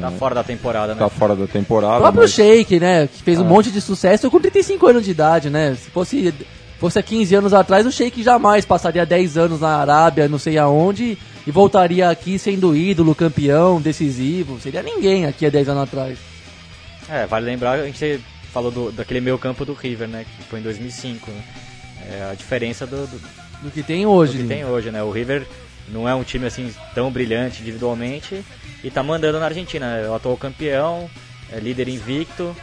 Tá fora da temporada, né? tá fora da temporada. o próprio mas- Sheik, né, que fez um Ah. monte de sucesso com 35 anos de idade, né? Se fosse fosse há 15 anos atrás, o Sheik jamais passaria 10 anos na Arábia, não sei aonde, e voltaria aqui sendo ídolo, campeão, decisivo. Seria ninguém aqui há 10 anos atrás. É, vale lembrar, a gente falou do, daquele meio campo do River, né? Que foi em 2005, né? É a diferença do, do, Do que tem do hoje. que tem hoje, né? O River não é um time assim tão brilhante individualmente e tá mandando na Argentina. É o atual campeão, é líder invicto,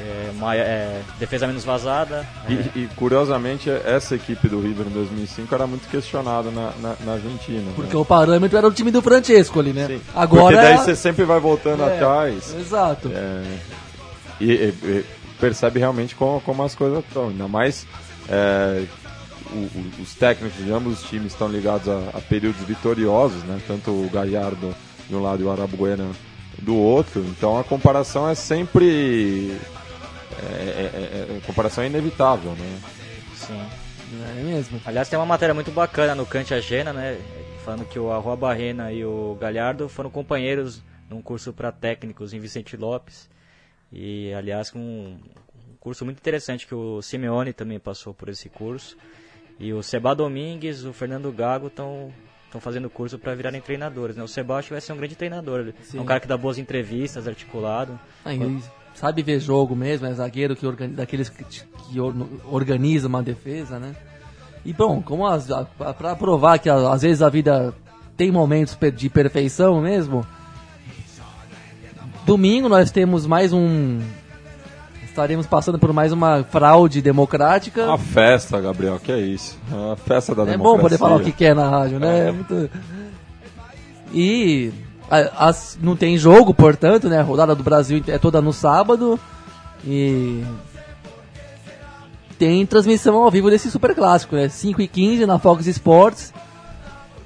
é, é, defesa menos vazada. E, é, e, curiosamente, essa equipe do River em 2005 era muito questionada na, na, na Argentina. Porque né? o parâmetro era o time do Francesco ali, né? Sim. Agora. Porque daí você sempre vai voltando É, atrás. Exato. É, e, e- e percebe realmente como, como as coisas estão. Ainda mais é, o- o- os técnicos de ambos os times estão ligados a, a períodos vitoriosos, né? Tanto o Gallardo de um lado e o Arabuena do outro. Então a comparação é sempre. É, é- é- a comparação é inevitável, né? sim. É mesmo. Aliás, tem uma matéria muito bacana no Cante Agena, né? Falando que o Arroa Barrena e o Galhardo foram companheiros num curso para técnicos em Vicente Lopes. E, aliás, com um curso muito interessante que o Simeone também passou por esse curso. E o Seba Domingues, o Fernando Gago estão estão fazendo curso para virarem treinadores, né? O Seba acho que vai ser um grande treinador. Sim. É um cara que dá boas entrevistas, articulado. Ah, ele sabe ver jogo mesmo, é zagueiro que organi- daqueles que, que or- organiza uma defesa, né? E bom, como as, a, a- pra provar que às vezes a vida tem momentos de perfeição mesmo, domingo nós temos mais um. Estaremos passando por mais uma fraude democrática. Uma festa, Gabriel, que é isso? É uma festa da É democracia. bom poder falar o que quer na rádio, né? É muito- E a- as- não tem jogo, portanto, né? A rodada do Brasil é toda no sábado. E tem transmissão ao vivo desse super clássico, né? 5 e 15 na Fox Sports,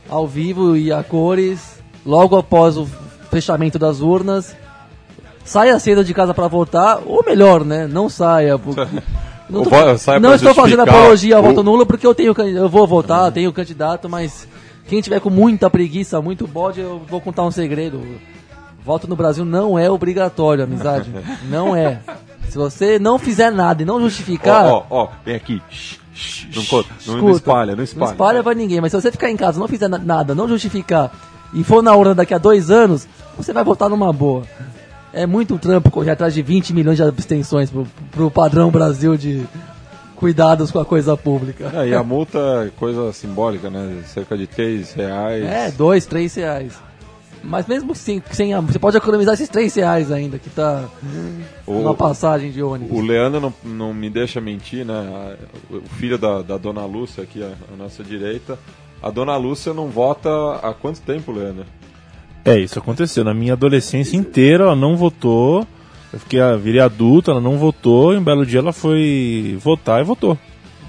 ao vivo e a cores, logo após o porque das urnas. Saia cedo de casa para votar, ou melhor, né? Não saia. porque- Não, tô- não estou fazendo apologia ao voto nulo porque eu tenho eu vou votar, tenho candidato, mas quem tiver com muita preguiça, muito bode, eu vou contar um segredo. Voto no Brasil não é obrigatório, amizade. Não é. Se você não fizer nada e não justificar, Ó, ó, ó, vem aqui. Não, co- não, não escuta, espalha, não espalha. Não espalha pra ninguém, mas se você ficar em casa, não fizer na- nada, não justificar e for na urna daqui a dois anos, você vai votar numa boa. É muito trampo correr atrás de 20 milhões de abstenções pro, pro padrão Brasil de cuidados com a coisa pública. É, e a multa é coisa simbólica, né? Cerca de 3 reais. É, dois, três reais. Mas mesmo sem, sem a, você pode economizar esses três reais ainda, que tá O- uma passagem de ônibus. O Leandro não, não me deixa mentir, né? O filho da, da dona Lúcia aqui, à nossa direita. A dona Lúcia não vota há quanto tempo, Leandro? É, isso aconteceu. Na minha adolescência inteira, ela não votou. Eu fiquei, ah, virei adulto, ela não votou. E um belo dia ela foi votar e votou.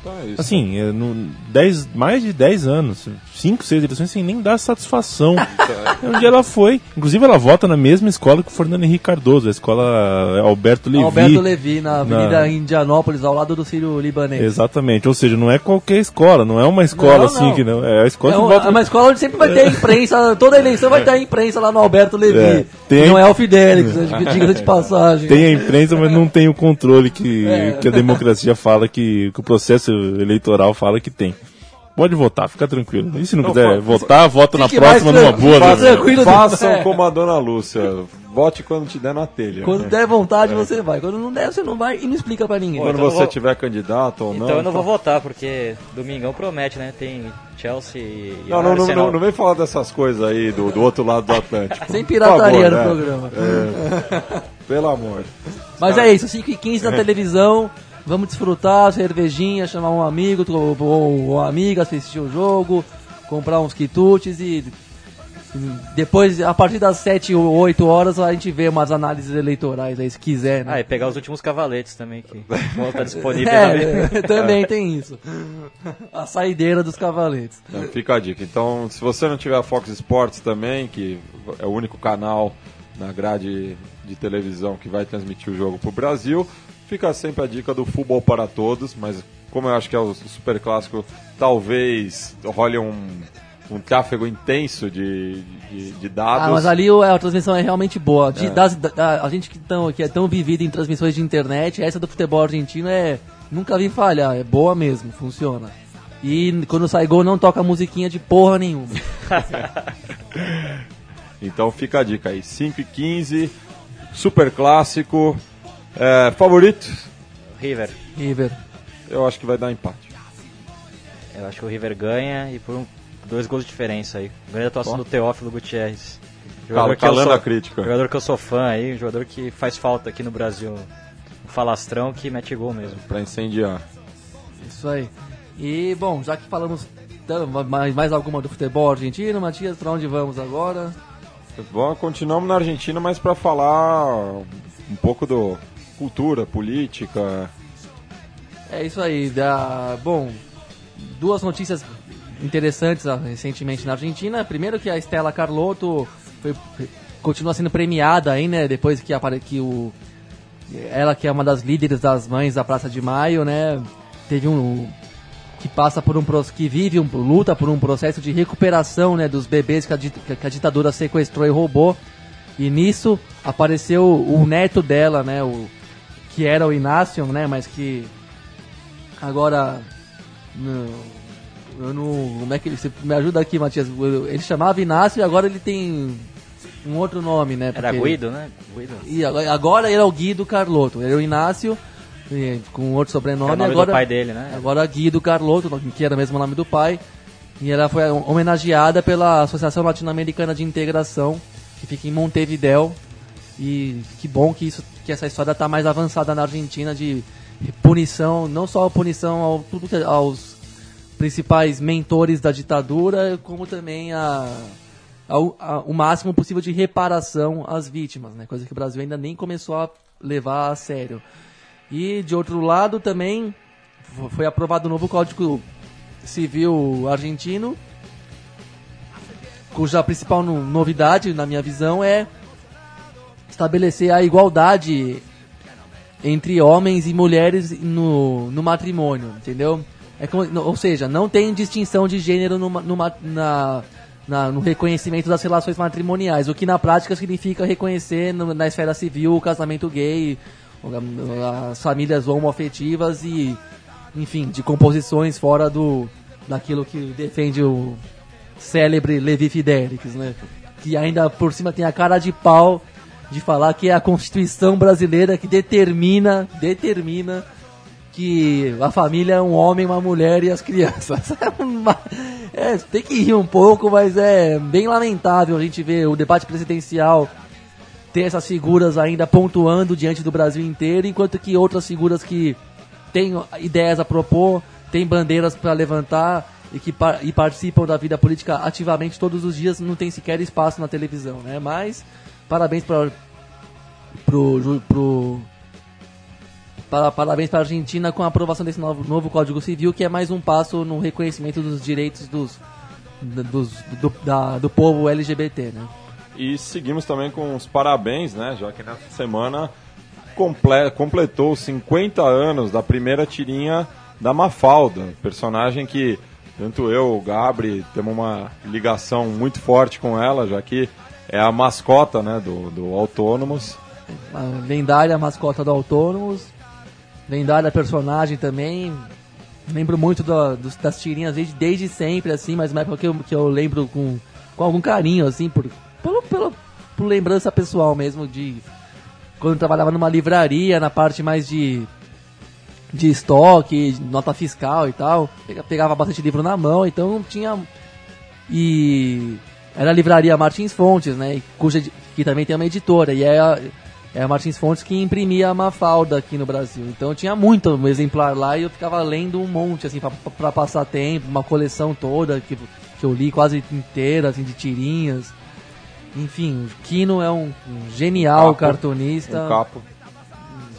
Então é isso. Assim, é, no, dez, mais de 10 anos, 5, 6 eleições sem nem dar satisfação. é onde ela foi. Inclusive, ela vota na mesma escola que o Fernando Henrique Cardoso, a escola Alberto Levi. Alberto Levi, na Avenida Na- Indianópolis, ao lado do Sírio Libanês. Exatamente, ou seja, não é qualquer escola, não é uma escola Não, assim não. que não. É a escola É que uma, vota. é uma escola onde sempre vai ter imprensa, toda eleição vai ter a imprensa lá no Alberto Levi. É, tem- não é o Fidelix, né, diga de passagem. Tem a imprensa, mas não tem o controle que, É. que a democracia fala que, que o processo eleitoral fala que tem. Pode votar, fica tranquilo. E se não, Não, quiser votar, vota na próxima numa boa. faça- né? tranquilo. Façam É. como a dona Lúcia. Vote quando te der na telha. Quando né? der vontade, você vai. Quando não der, você não vai e não explica pra ninguém. Quando Então você vou- tiver candidato ou não. Então eu não vou então- votar, porque domingão promete, né? Tem Chelsea e Não, não, não, não, não vem falar dessas coisas aí do, do outro lado do Atlântico. Sem pirataria favor, no né? programa. É. Pelo amor. Mas é isso, 5 e 15 na televisão. Vamos desfrutar, cervejinha, chamar um amigo ou, ou amiga, assistir o jogo, comprar uns quitutes e depois, a partir das 7 ou 8 horas, a gente vê umas análises eleitorais aí, se quiser, Ah, né? e pegar os últimos cavaletes também, que vão estar disponíveis também. É, também tem isso. A saideira dos cavaletes. Então, fica a dica. Então, se você não tiver a Fox Sports também, que é o único canal na grade de televisão que vai transmitir o jogo para o Brasil, fica sempre a dica do futebol para todos. Mas como eu acho que é o super clássico, talvez role um, um tráfego intenso de, de, de dados. Ah, mas ali a transmissão é realmente boa. De- das- da- a gente que, tão, que é tão vivido em transmissões de internet, essa do futebol argentino é. Nunca vi falhar, é boa mesmo, funciona. E quando sai gol não toca musiquinha de porra nenhuma. Então fica a dica aí. 5 e 15, super clássico. É, favorito? River. River. Eu acho que vai dar empate. Eu acho que o River ganha e por um dois gols de diferença aí. Grande atuação do Teófilo Gutierrez. Eu calando sou- a crítica. Jogador que eu sou fã aí, um jogador que faz falta aqui no Brasil. Um falastrão que mete gol mesmo. Pra incendiar. Isso aí. E, bom, já que falamos mais, mais alguma do futebol argentino, Matias, pra onde vamos agora? Bom, continuamos na Argentina, mas para falar um pouco do cultura, política. É isso aí. Da, bom, duas notícias interessantes ah, recentemente na Argentina. Primeiro que a Estela Carlotto foi, continua sendo premiada aí, né? Depois que, apare, que o ela que é uma das líderes das mães da Praça de Maio, né? Teve um que passa por um que vive um, luta por um processo de recuperação, né, dos bebês que a, que a ditadura sequestrou e roubou. E nisso apareceu o neto dela, né, o que era o Inácio, né, mas que agora não, eu não, como é que ele você me ajuda aqui, Matias? Ele chamava Inácio e agora ele tem um outro nome, né? Era Guido, né? Guido. e agora, agora ele é o Guido Carlotto. É o Inácio, e- com outro sobrenome. É o nome agora, do pai dele, né? Agora Guido Carlotto, que era mesmo o nome do pai. E ela foi homenageada pela Associação Latino-Americana de Integração, que fica em Montevidéu. E que bom que, isso, que essa história está mais avançada na Argentina de punição, não só a punição ao, tudo que- aos principais mentores da ditadura, como também a, ao- a- o máximo possível de reparação às vítimas, né? coisa que o Brasil ainda nem começou a levar a sério. E de outro lado também fo- foi aprovado o novo Código Civil argentino, cuja principal no- novidade, na minha visão, é estabelecer a igualdade entre homens e mulheres no, no matrimônio, entendeu? É como- ou seja, não tem distinção de gênero no, no, na, na- no reconhecimento das relações matrimoniais, o que na prática significa reconhecer no- na esfera civil o casamento gay, as famílias homoafetivas e, enfim, de composições fora do daquilo que defende o célebre Levi Fidelix, né? Que ainda por cima tem a cara de pau de falar que é a Constituição brasileira que determina, determina que a família é um homem, uma mulher e as crianças. É é, tem que rir um pouco, mas é bem lamentável a gente ver o debate presidencial ter essas figuras ainda pontuando diante do Brasil inteiro, enquanto que outras figuras que têm ideias a propor, têm bandeiras para levantar e que par- e participam da vida política ativamente todos os dias, não tem sequer espaço na televisão, né? Mas parabéns para pro, pro para, parabéns para a Argentina com a aprovação desse novo, novo Código Civil, que é mais um passo no reconhecimento dos direitos dos, dos, do, da- do povo LGBT, né? E seguimos também com os parabéns, né? Já que nessa semana comple completou 50 anos da primeira tirinha da Mafalda, personagem que tanto eu, o Gabri, temos uma ligação muito forte com ela, já que é a mascota né, do, do Autônomos. Lendária mascota do Autônomos, lendária personagem também. Lembro muito da- dos- das tirinhas desde, desde sempre, assim, mas uma época que eu, que eu lembro com, com algum carinho, assim, por, pelo, pelo, por lembrança pessoal mesmo de quando eu trabalhava numa livraria, na parte mais de, de estoque, nota fiscal e tal. Pega- Pegava bastante livro na mão, então tinha. E era a livraria Martins Fontes, né? Cuja, que também tem uma editora. E é é Martins Fontes que imprimia a Mafalda aqui no Brasil. Então tinha muito exemplar lá e eu ficava lendo um monte, assim, pra passar tempo, uma coleção toda que, que eu li quase inteira, assim, de tirinhas. Enfim, o Kino é um, um genial capo, cartunista. Um capo,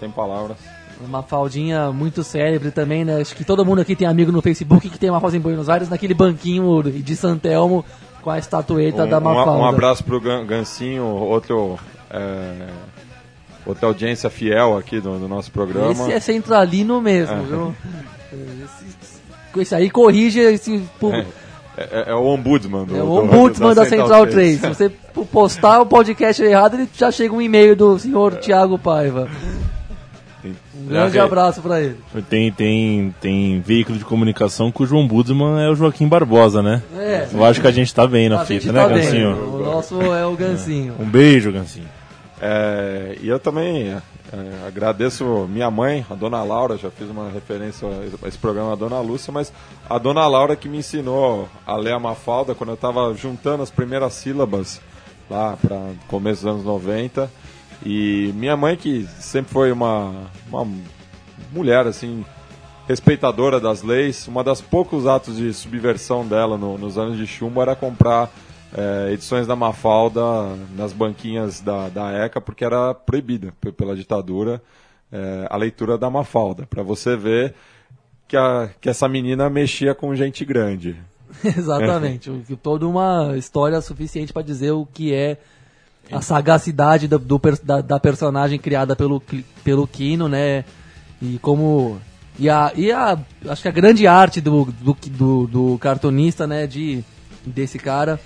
sem palavras. Uma faldinha muito célebre também, né? Acho que todo mundo aqui tem amigo no Facebook que tem uma fase em Buenos Aires, naquele banquinho de Santelmo com a estatueta Um, da um, Mafalda. um abraço pro Gan- Gancinho, outro, é, outra audiência fiel aqui do, do nosso programa. Esse é centralino mesmo, É. viu? Esse, aí corrige esse. pu- É, é- é o ombudsman do, É o do- ombudsman da Central 3. Se você postar o podcast errado, ele já chega um e-mail do senhor Tiago Paiva. Um grande abraço pra ele. Tem, tem, tem veículo de comunicação cujo ombudsman é o Joaquim Barbosa, né? É. Eu acho que a gente tá bem na A gente fita, tá né, bem. Gancinho? O nosso é o Gancinho. Um beijo, Gancinho. É, e eu também É, agradeço minha mãe, a dona Laura, já fiz uma referência a esse programa, a dona Lúcia, mas a dona Laura que me ensinou a ler a Mafalda quando eu estava juntando as primeiras sílabas lá para começo dos anos 90. E minha mãe, que sempre foi uma, uma mulher assim respeitadora das leis, uma das poucos atos de subversão dela no, nos anos de chumbo era comprar é, edições da Mafalda nas banquinhas da, da ECA, porque era proibida pela ditadura é, a leitura da Mafalda, para você ver que, a, que essa menina mexia com gente grande. Exatamente, é. toda uma história suficiente para dizer o que é a sagacidade do, do da, da, personagem criada pelo, pelo Kino, né? E como. E a, e a. Acho que a grande arte do, do, do, do cartunista, né? De, desse cara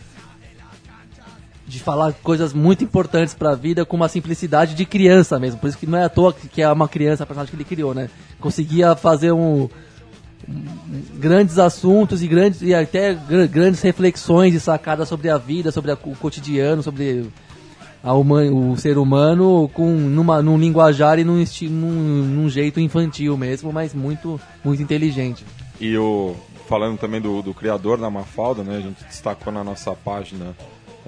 de falar coisas muito importantes para a vida com uma simplicidade de criança mesmo. Por isso que não é à toa que é uma criança a personagem que ele criou, né? Conseguia fazer um, grandes assuntos e grandes e até grandes reflexões e sacadas sobre a vida, sobre a, o cotidiano, sobre a o ser humano com numa num linguajar e num, num, num jeito infantil mesmo, mas muito muito inteligente. E o falando também do, do criador da Mafalda, né? A gente destacou na nossa página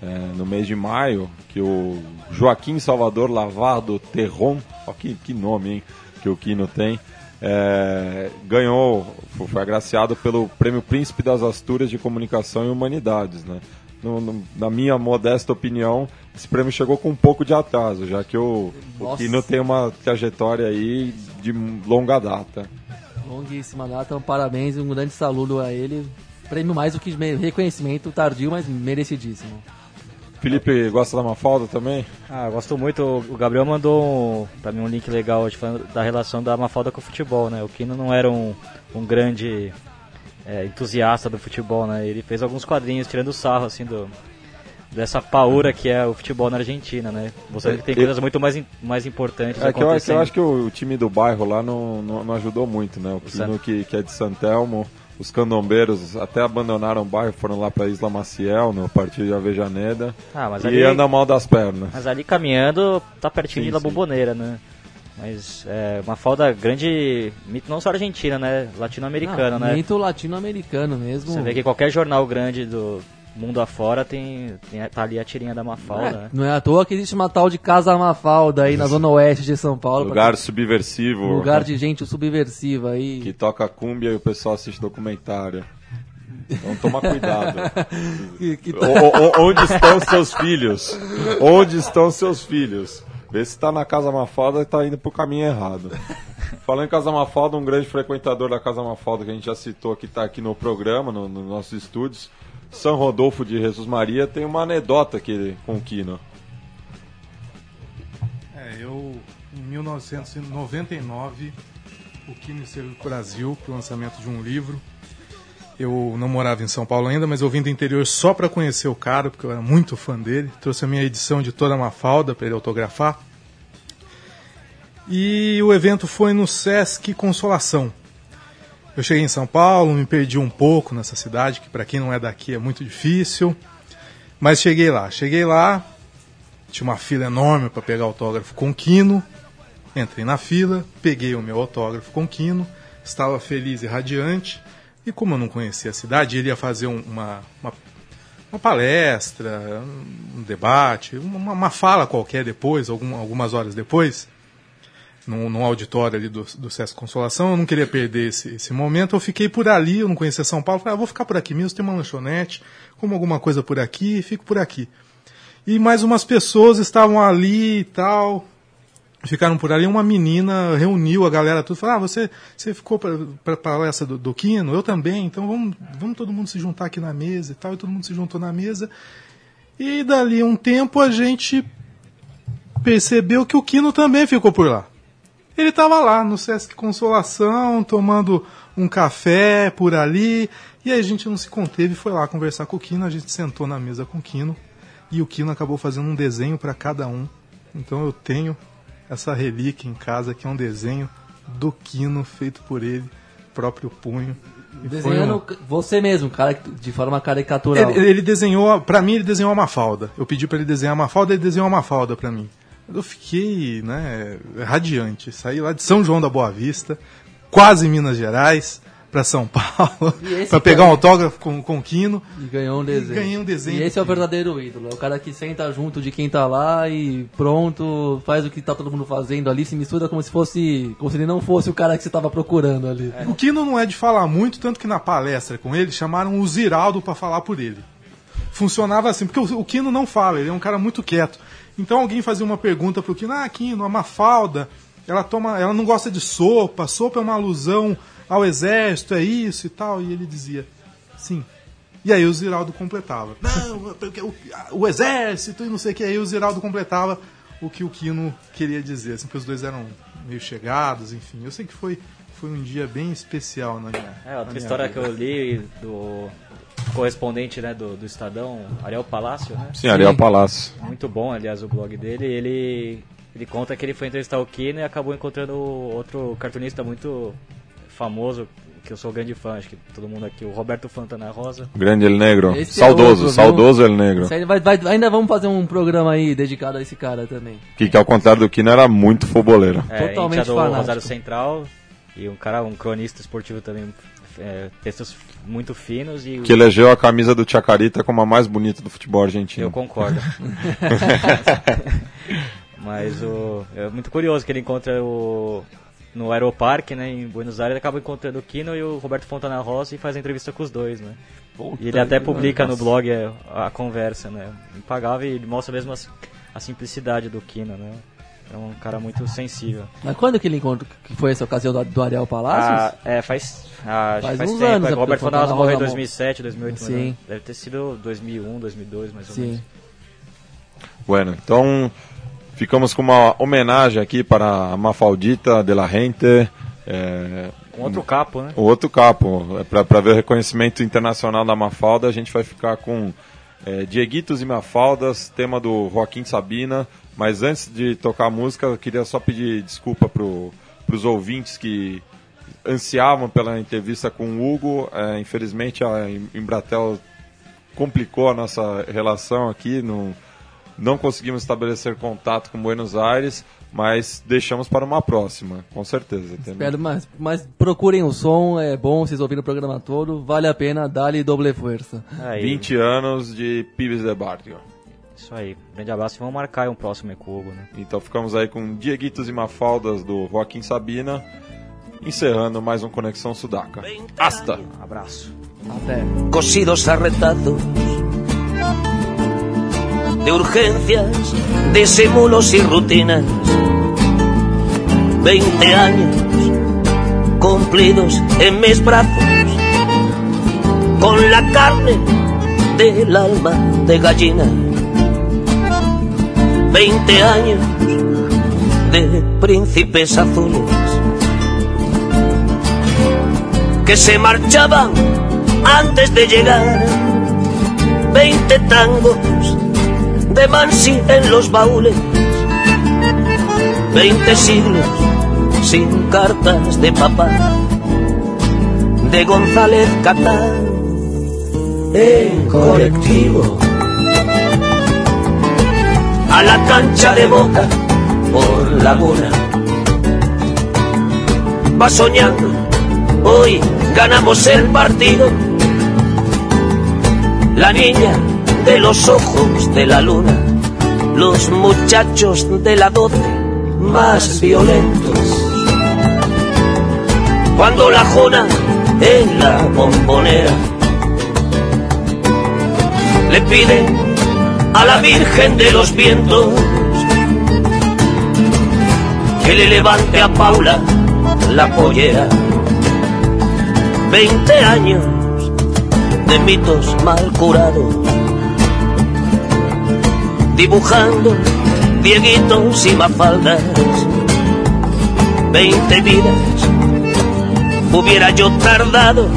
é, no mês de maio, que o Joaquim Salvador Lavardo Terron, ó, que, que nome hein, que o Quino tem, é, ganhou, foi agraciado pelo Prêmio Príncipe das Astúrias de Comunicação e Humanidades. Né? No, no, na minha modesta opinião, esse prêmio chegou com um pouco de atraso, já que o, o Quino tem uma trajetória aí de longa data. Longuíssima data, um parabéns, um grande saludo a ele. Prêmio mais do que reconhecimento tardio, mas merecidíssimo. Felipe gosta da Mafalda também? Ah, gosto muito. O Gabriel mandou para mim um link legal hoje falando da relação da Mafalda com o futebol, né? O Kino não era um, um grande é, entusiasta do futebol, né? Ele fez alguns quadrinhos tirando sarro, assim, do, dessa paura que é o futebol na Argentina, né? Você que tem coisas muito mais, mais importantes é que eu, eu, acho que o, time do bairro lá não, não, não ajudou muito, né? O Kino que, que é de Santelmo os candombeiros até abandonaram o bairro, foram lá para Isla Maciel, no partido de Avejaneda. Ah, mas e ali, andam mal das pernas. Mas ali caminhando, tá pertinho sim, de La Bombonera, né? Mas é uma falda grande, mito não só argentina, né? Latino-americano, né? Mito latino-americano mesmo. Você vê que qualquer jornal grande do, mundo afora tem, tem tá ali a tirinha da Mafalda. É, né? Não é à toa que existe uma tal de Casa Mafalda aí na zona oeste de São Paulo. Lugar subversivo. Lugar de gente subversiva aí. Que toca cumbia e o pessoal assiste documentário. Então toma cuidado. que, que o, o, onde estão seus filhos? Onde estão seus filhos? Vê se tá na Casa Mafalda e tá indo pro caminho errado. Falando em Casa Mafalda, um grande frequentador da Casa Mafalda que a gente já citou que tá aqui no programa, no, nos nossos estúdios, são Rodolfo de Jesus Maria tem uma anedota aqui com o Kino. É, eu em 1999 o Kino esteve para o Brasil para o lançamento de um livro. Eu não morava em São Paulo ainda, mas eu vim do interior só para conhecer o cara, porque eu era muito fã dele. Trouxe a minha edição de toda uma falda para ele autografar. E o evento foi no Sesc Consolação, eu cheguei em São Paulo, me perdi um pouco nessa cidade, que para quem não é daqui é muito difícil. Mas cheguei lá. Cheguei lá, tinha uma fila enorme para pegar autógrafo com Quino. Entrei na fila, peguei o meu autógrafo com Quino, estava feliz e radiante. E como eu não conhecia a cidade, ele ia fazer uma, uma, uma palestra, um debate, uma, uma, fala qualquer depois, algum, algumas horas depois num, num auditório ali do, do Sesc Consolação, eu não queria perder esse, esse momento, eu fiquei por ali, eu não conhecia São Paulo, falei, ah, vou ficar por aqui mesmo, tem uma lanchonete, como alguma coisa por aqui, fico por aqui. E mais umas pessoas estavam ali e tal, ficaram por ali, uma menina reuniu a galera tudo, falou, ah, você, você ficou para a palestra do, do Quino? Eu também, então vamos, vamos todo mundo se juntar aqui na mesa e tal, e todo mundo se juntou na mesa, e dali um tempo a gente percebeu que o Quino também ficou por lá. Ele estava lá no Sesc Consolação, tomando um café por ali, e aí a gente não se conteve e foi lá conversar com o Kino. A gente sentou na mesa com o Kino e o Kino acabou fazendo um desenho para cada um. Então eu tenho essa relíquia em casa que é um desenho do Kino feito por ele, próprio punho. Desenhando um... você mesmo, cara, de forma caricatural. Ele, ele desenhou, para mim ele desenhou uma falda. Eu pedi para ele desenhar uma falda, ele desenhou uma falda para mim. Eu fiquei, né, radiante. Saí lá de São João da Boa Vista, quase Minas Gerais, para São Paulo, para pegar um autógrafo com, com o Quino. E ganhou um desenho. ganhei um desenho E esse é o verdadeiro ídolo. É o cara que senta junto de quem tá lá e pronto, faz o que tá todo mundo fazendo ali, se mistura como se fosse. como se ele não fosse o cara que você tava procurando ali. O Kino não é de falar muito, tanto que na palestra com ele chamaram o Ziraldo para falar por ele. Funcionava assim, porque o, o Kino não fala, ele é um cara muito quieto. Então alguém fazia uma pergunta pro Kino, ah, Kino, a Mafalda, ela toma, ela não gosta de sopa, sopa é uma alusão ao exército, é isso e tal, e ele dizia, sim. E aí o Ziraldo completava. Não, porque o, o exército e não sei o que, aí o Ziraldo completava o que o Kino queria dizer, assim, porque os dois eram meio chegados, enfim. Eu sei que foi, foi um dia bem especial na minha, É, outra minha história vida. que eu li do correspondente né, do, do Estadão, Ariel Palácio, né? Sim, Ariel Palácio. Muito bom, aliás, o blog dele. Ele, ele conta que ele foi entrevistar o Kino e acabou encontrando outro cartunista muito famoso, que eu sou grande fã, acho que todo mundo aqui, o Roberto Fontana Rosa. Grande El Negro. Esse é saudoso, outro, viu? saudoso El Negro. Vai- vai- ainda vamos fazer um programa aí dedicado a esse cara também. Que, que ao contrário do Kino era muito fuboleiro. É, Totalmente íntia do fanático. Rosário Central e um cara, um cronista esportivo também, é, textos muito finos e Que elegeu a camisa do Chacarita como a mais bonita do futebol argentino. eu concordo. Mas o, é muito curioso que ele encontra o no Aeroparque, né, em Buenos Aires, ele acaba encontrando o Kino e o Roberto Fontana Rosa e faz a entrevista com os dois, né? E ele até publica no blog a, a conversa, né? Impagável e ele mostra mesmo a, a simplicidade do Kino, né? É um cara muito sensível. Mas quando que ele encontrou? Que foi essa ocasião do, do Ariel Ah, Palácios? é, faz, ah, Faz faz uns tempo. anos, é, né, o Roberto Rosa morreu em Fontana 2007, 2008, Sim. Deve ter sido 2001, 2002, mais ou menos. Sim. Bueno, então ficamos com uma homenagem aqui para a Mafaldita de la Gente. É, Um outro capo, né? o outro capo, para ver o reconhecimento internacional da Mafalda, a gente vai ficar com é, Dieguitos e Mafaldas, tema do Joaquim Sabina. Mas antes de tocar a música, eu queria só pedir desculpa para os ouvintes que ansiavam pela entrevista com o Hugo. É, infelizmente, a Em- Embratel complicou a nossa relação aqui, não, não conseguimos estabelecer contato com Buenos Aires, mas deixamos para uma próxima, com certeza. Espero, mas, mas procurem o som, é bom, vocês ouviram o programa todo, vale a pena, dá-lhe doble força. Aí, 20 anos de Pibes de Barrio. Isso aí. Grande abraço e vamos marcar aí um próximo Ecubo, né? Então ficamos aí com Dieguitos e Mafaldas do Joaquim Sabina, encerrando mais um Conexão Sudaca. Hasta! Um abraço. Até. cosidos a retazos de urgencias, disimulos y rutinas. Veinte años cumplidos en mis brazos, con la carne del alma de gallina. Veinte años de príncipes azules que se marchaban antes de llegar. Veinte tangos de Mansi en los baúles. Veinte siglos sin cartas de papá. De González Catán en colectivo. La cancha de boca por laguna. Va soñando Hoy ganamos el partido. La niña de los ojos de la luna, los muchachos de la doce más violentos. Cuando la jona en la bombonera le pide a la Virgen de los Vientos que le levante a Paula la pollera. Veinte años de mitos mal curados, dibujando dieguitos y mafaldas. Veinte vidas hubiera yo tardado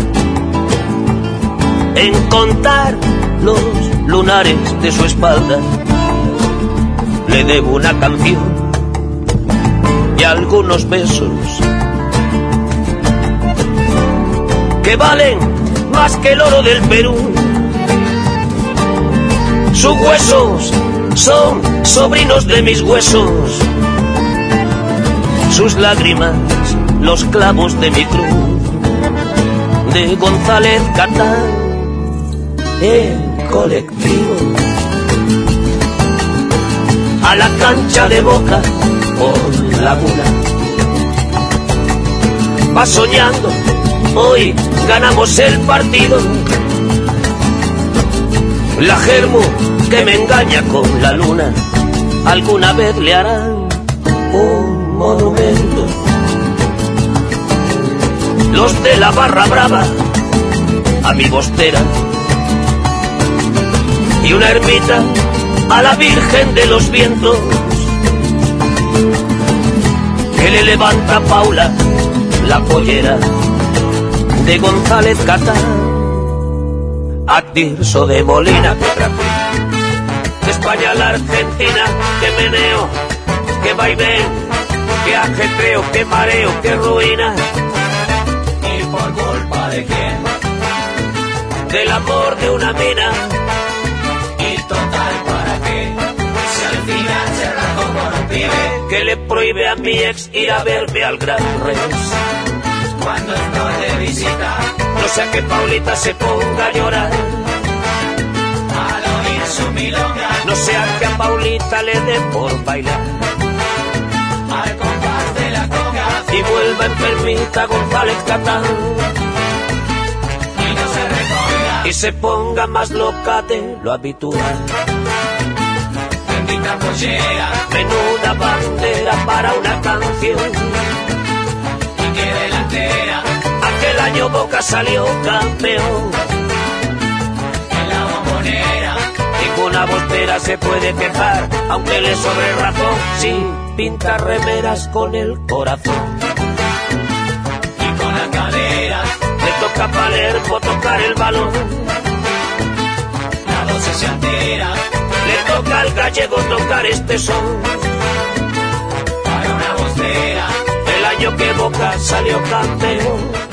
en contar los lunares de su espalda. Le debo una canción y algunos besos que valen más que el oro del Perú. Sus huesos son sobrinos de mis huesos. Sus lágrimas, los clavos de mi cruz, de González Catán, el colectivo. A la cancha de boca por laguna. Va soñando, hoy ganamos el partido. La germo que me engaña con la luna, alguna vez le harán un monumento. Los de la barra brava, a mi bostera, y una ermita a la Virgen de los Vientos, que le levanta Paula la pollera de González Catán a Tirso de Molina que traje. De España a la Argentina, que meneo, que vaivén, que ajetreo, que mareo, que ruina. ¿Y por culpa de quién? Del amor de una mina. Que le prohíbe a mi ex ir a verme al Gran Rex. Cuando estoy de visita, no sea que Paulita se ponga a llorar. Al oír su milonga, no sea que a Paulita le dé por bailar. Al compás de la conga, y vuelva enfermita González Catán. Y no se reponga, y se ponga más loca de lo habitual. Bendita pollera, menuda bandera para una canción. Y que delantera, aquel año Boca salió campeón. En la bombonera, ninguna bostera se puede quejar, aunque le sobre razón, sí, pinta remeras con el corazón. Y con las caderas, le toca a Palermo tocar el balón. La doce se altera, toca al gallego tocar este son. Para una bostera, el año que Boca salió campeón.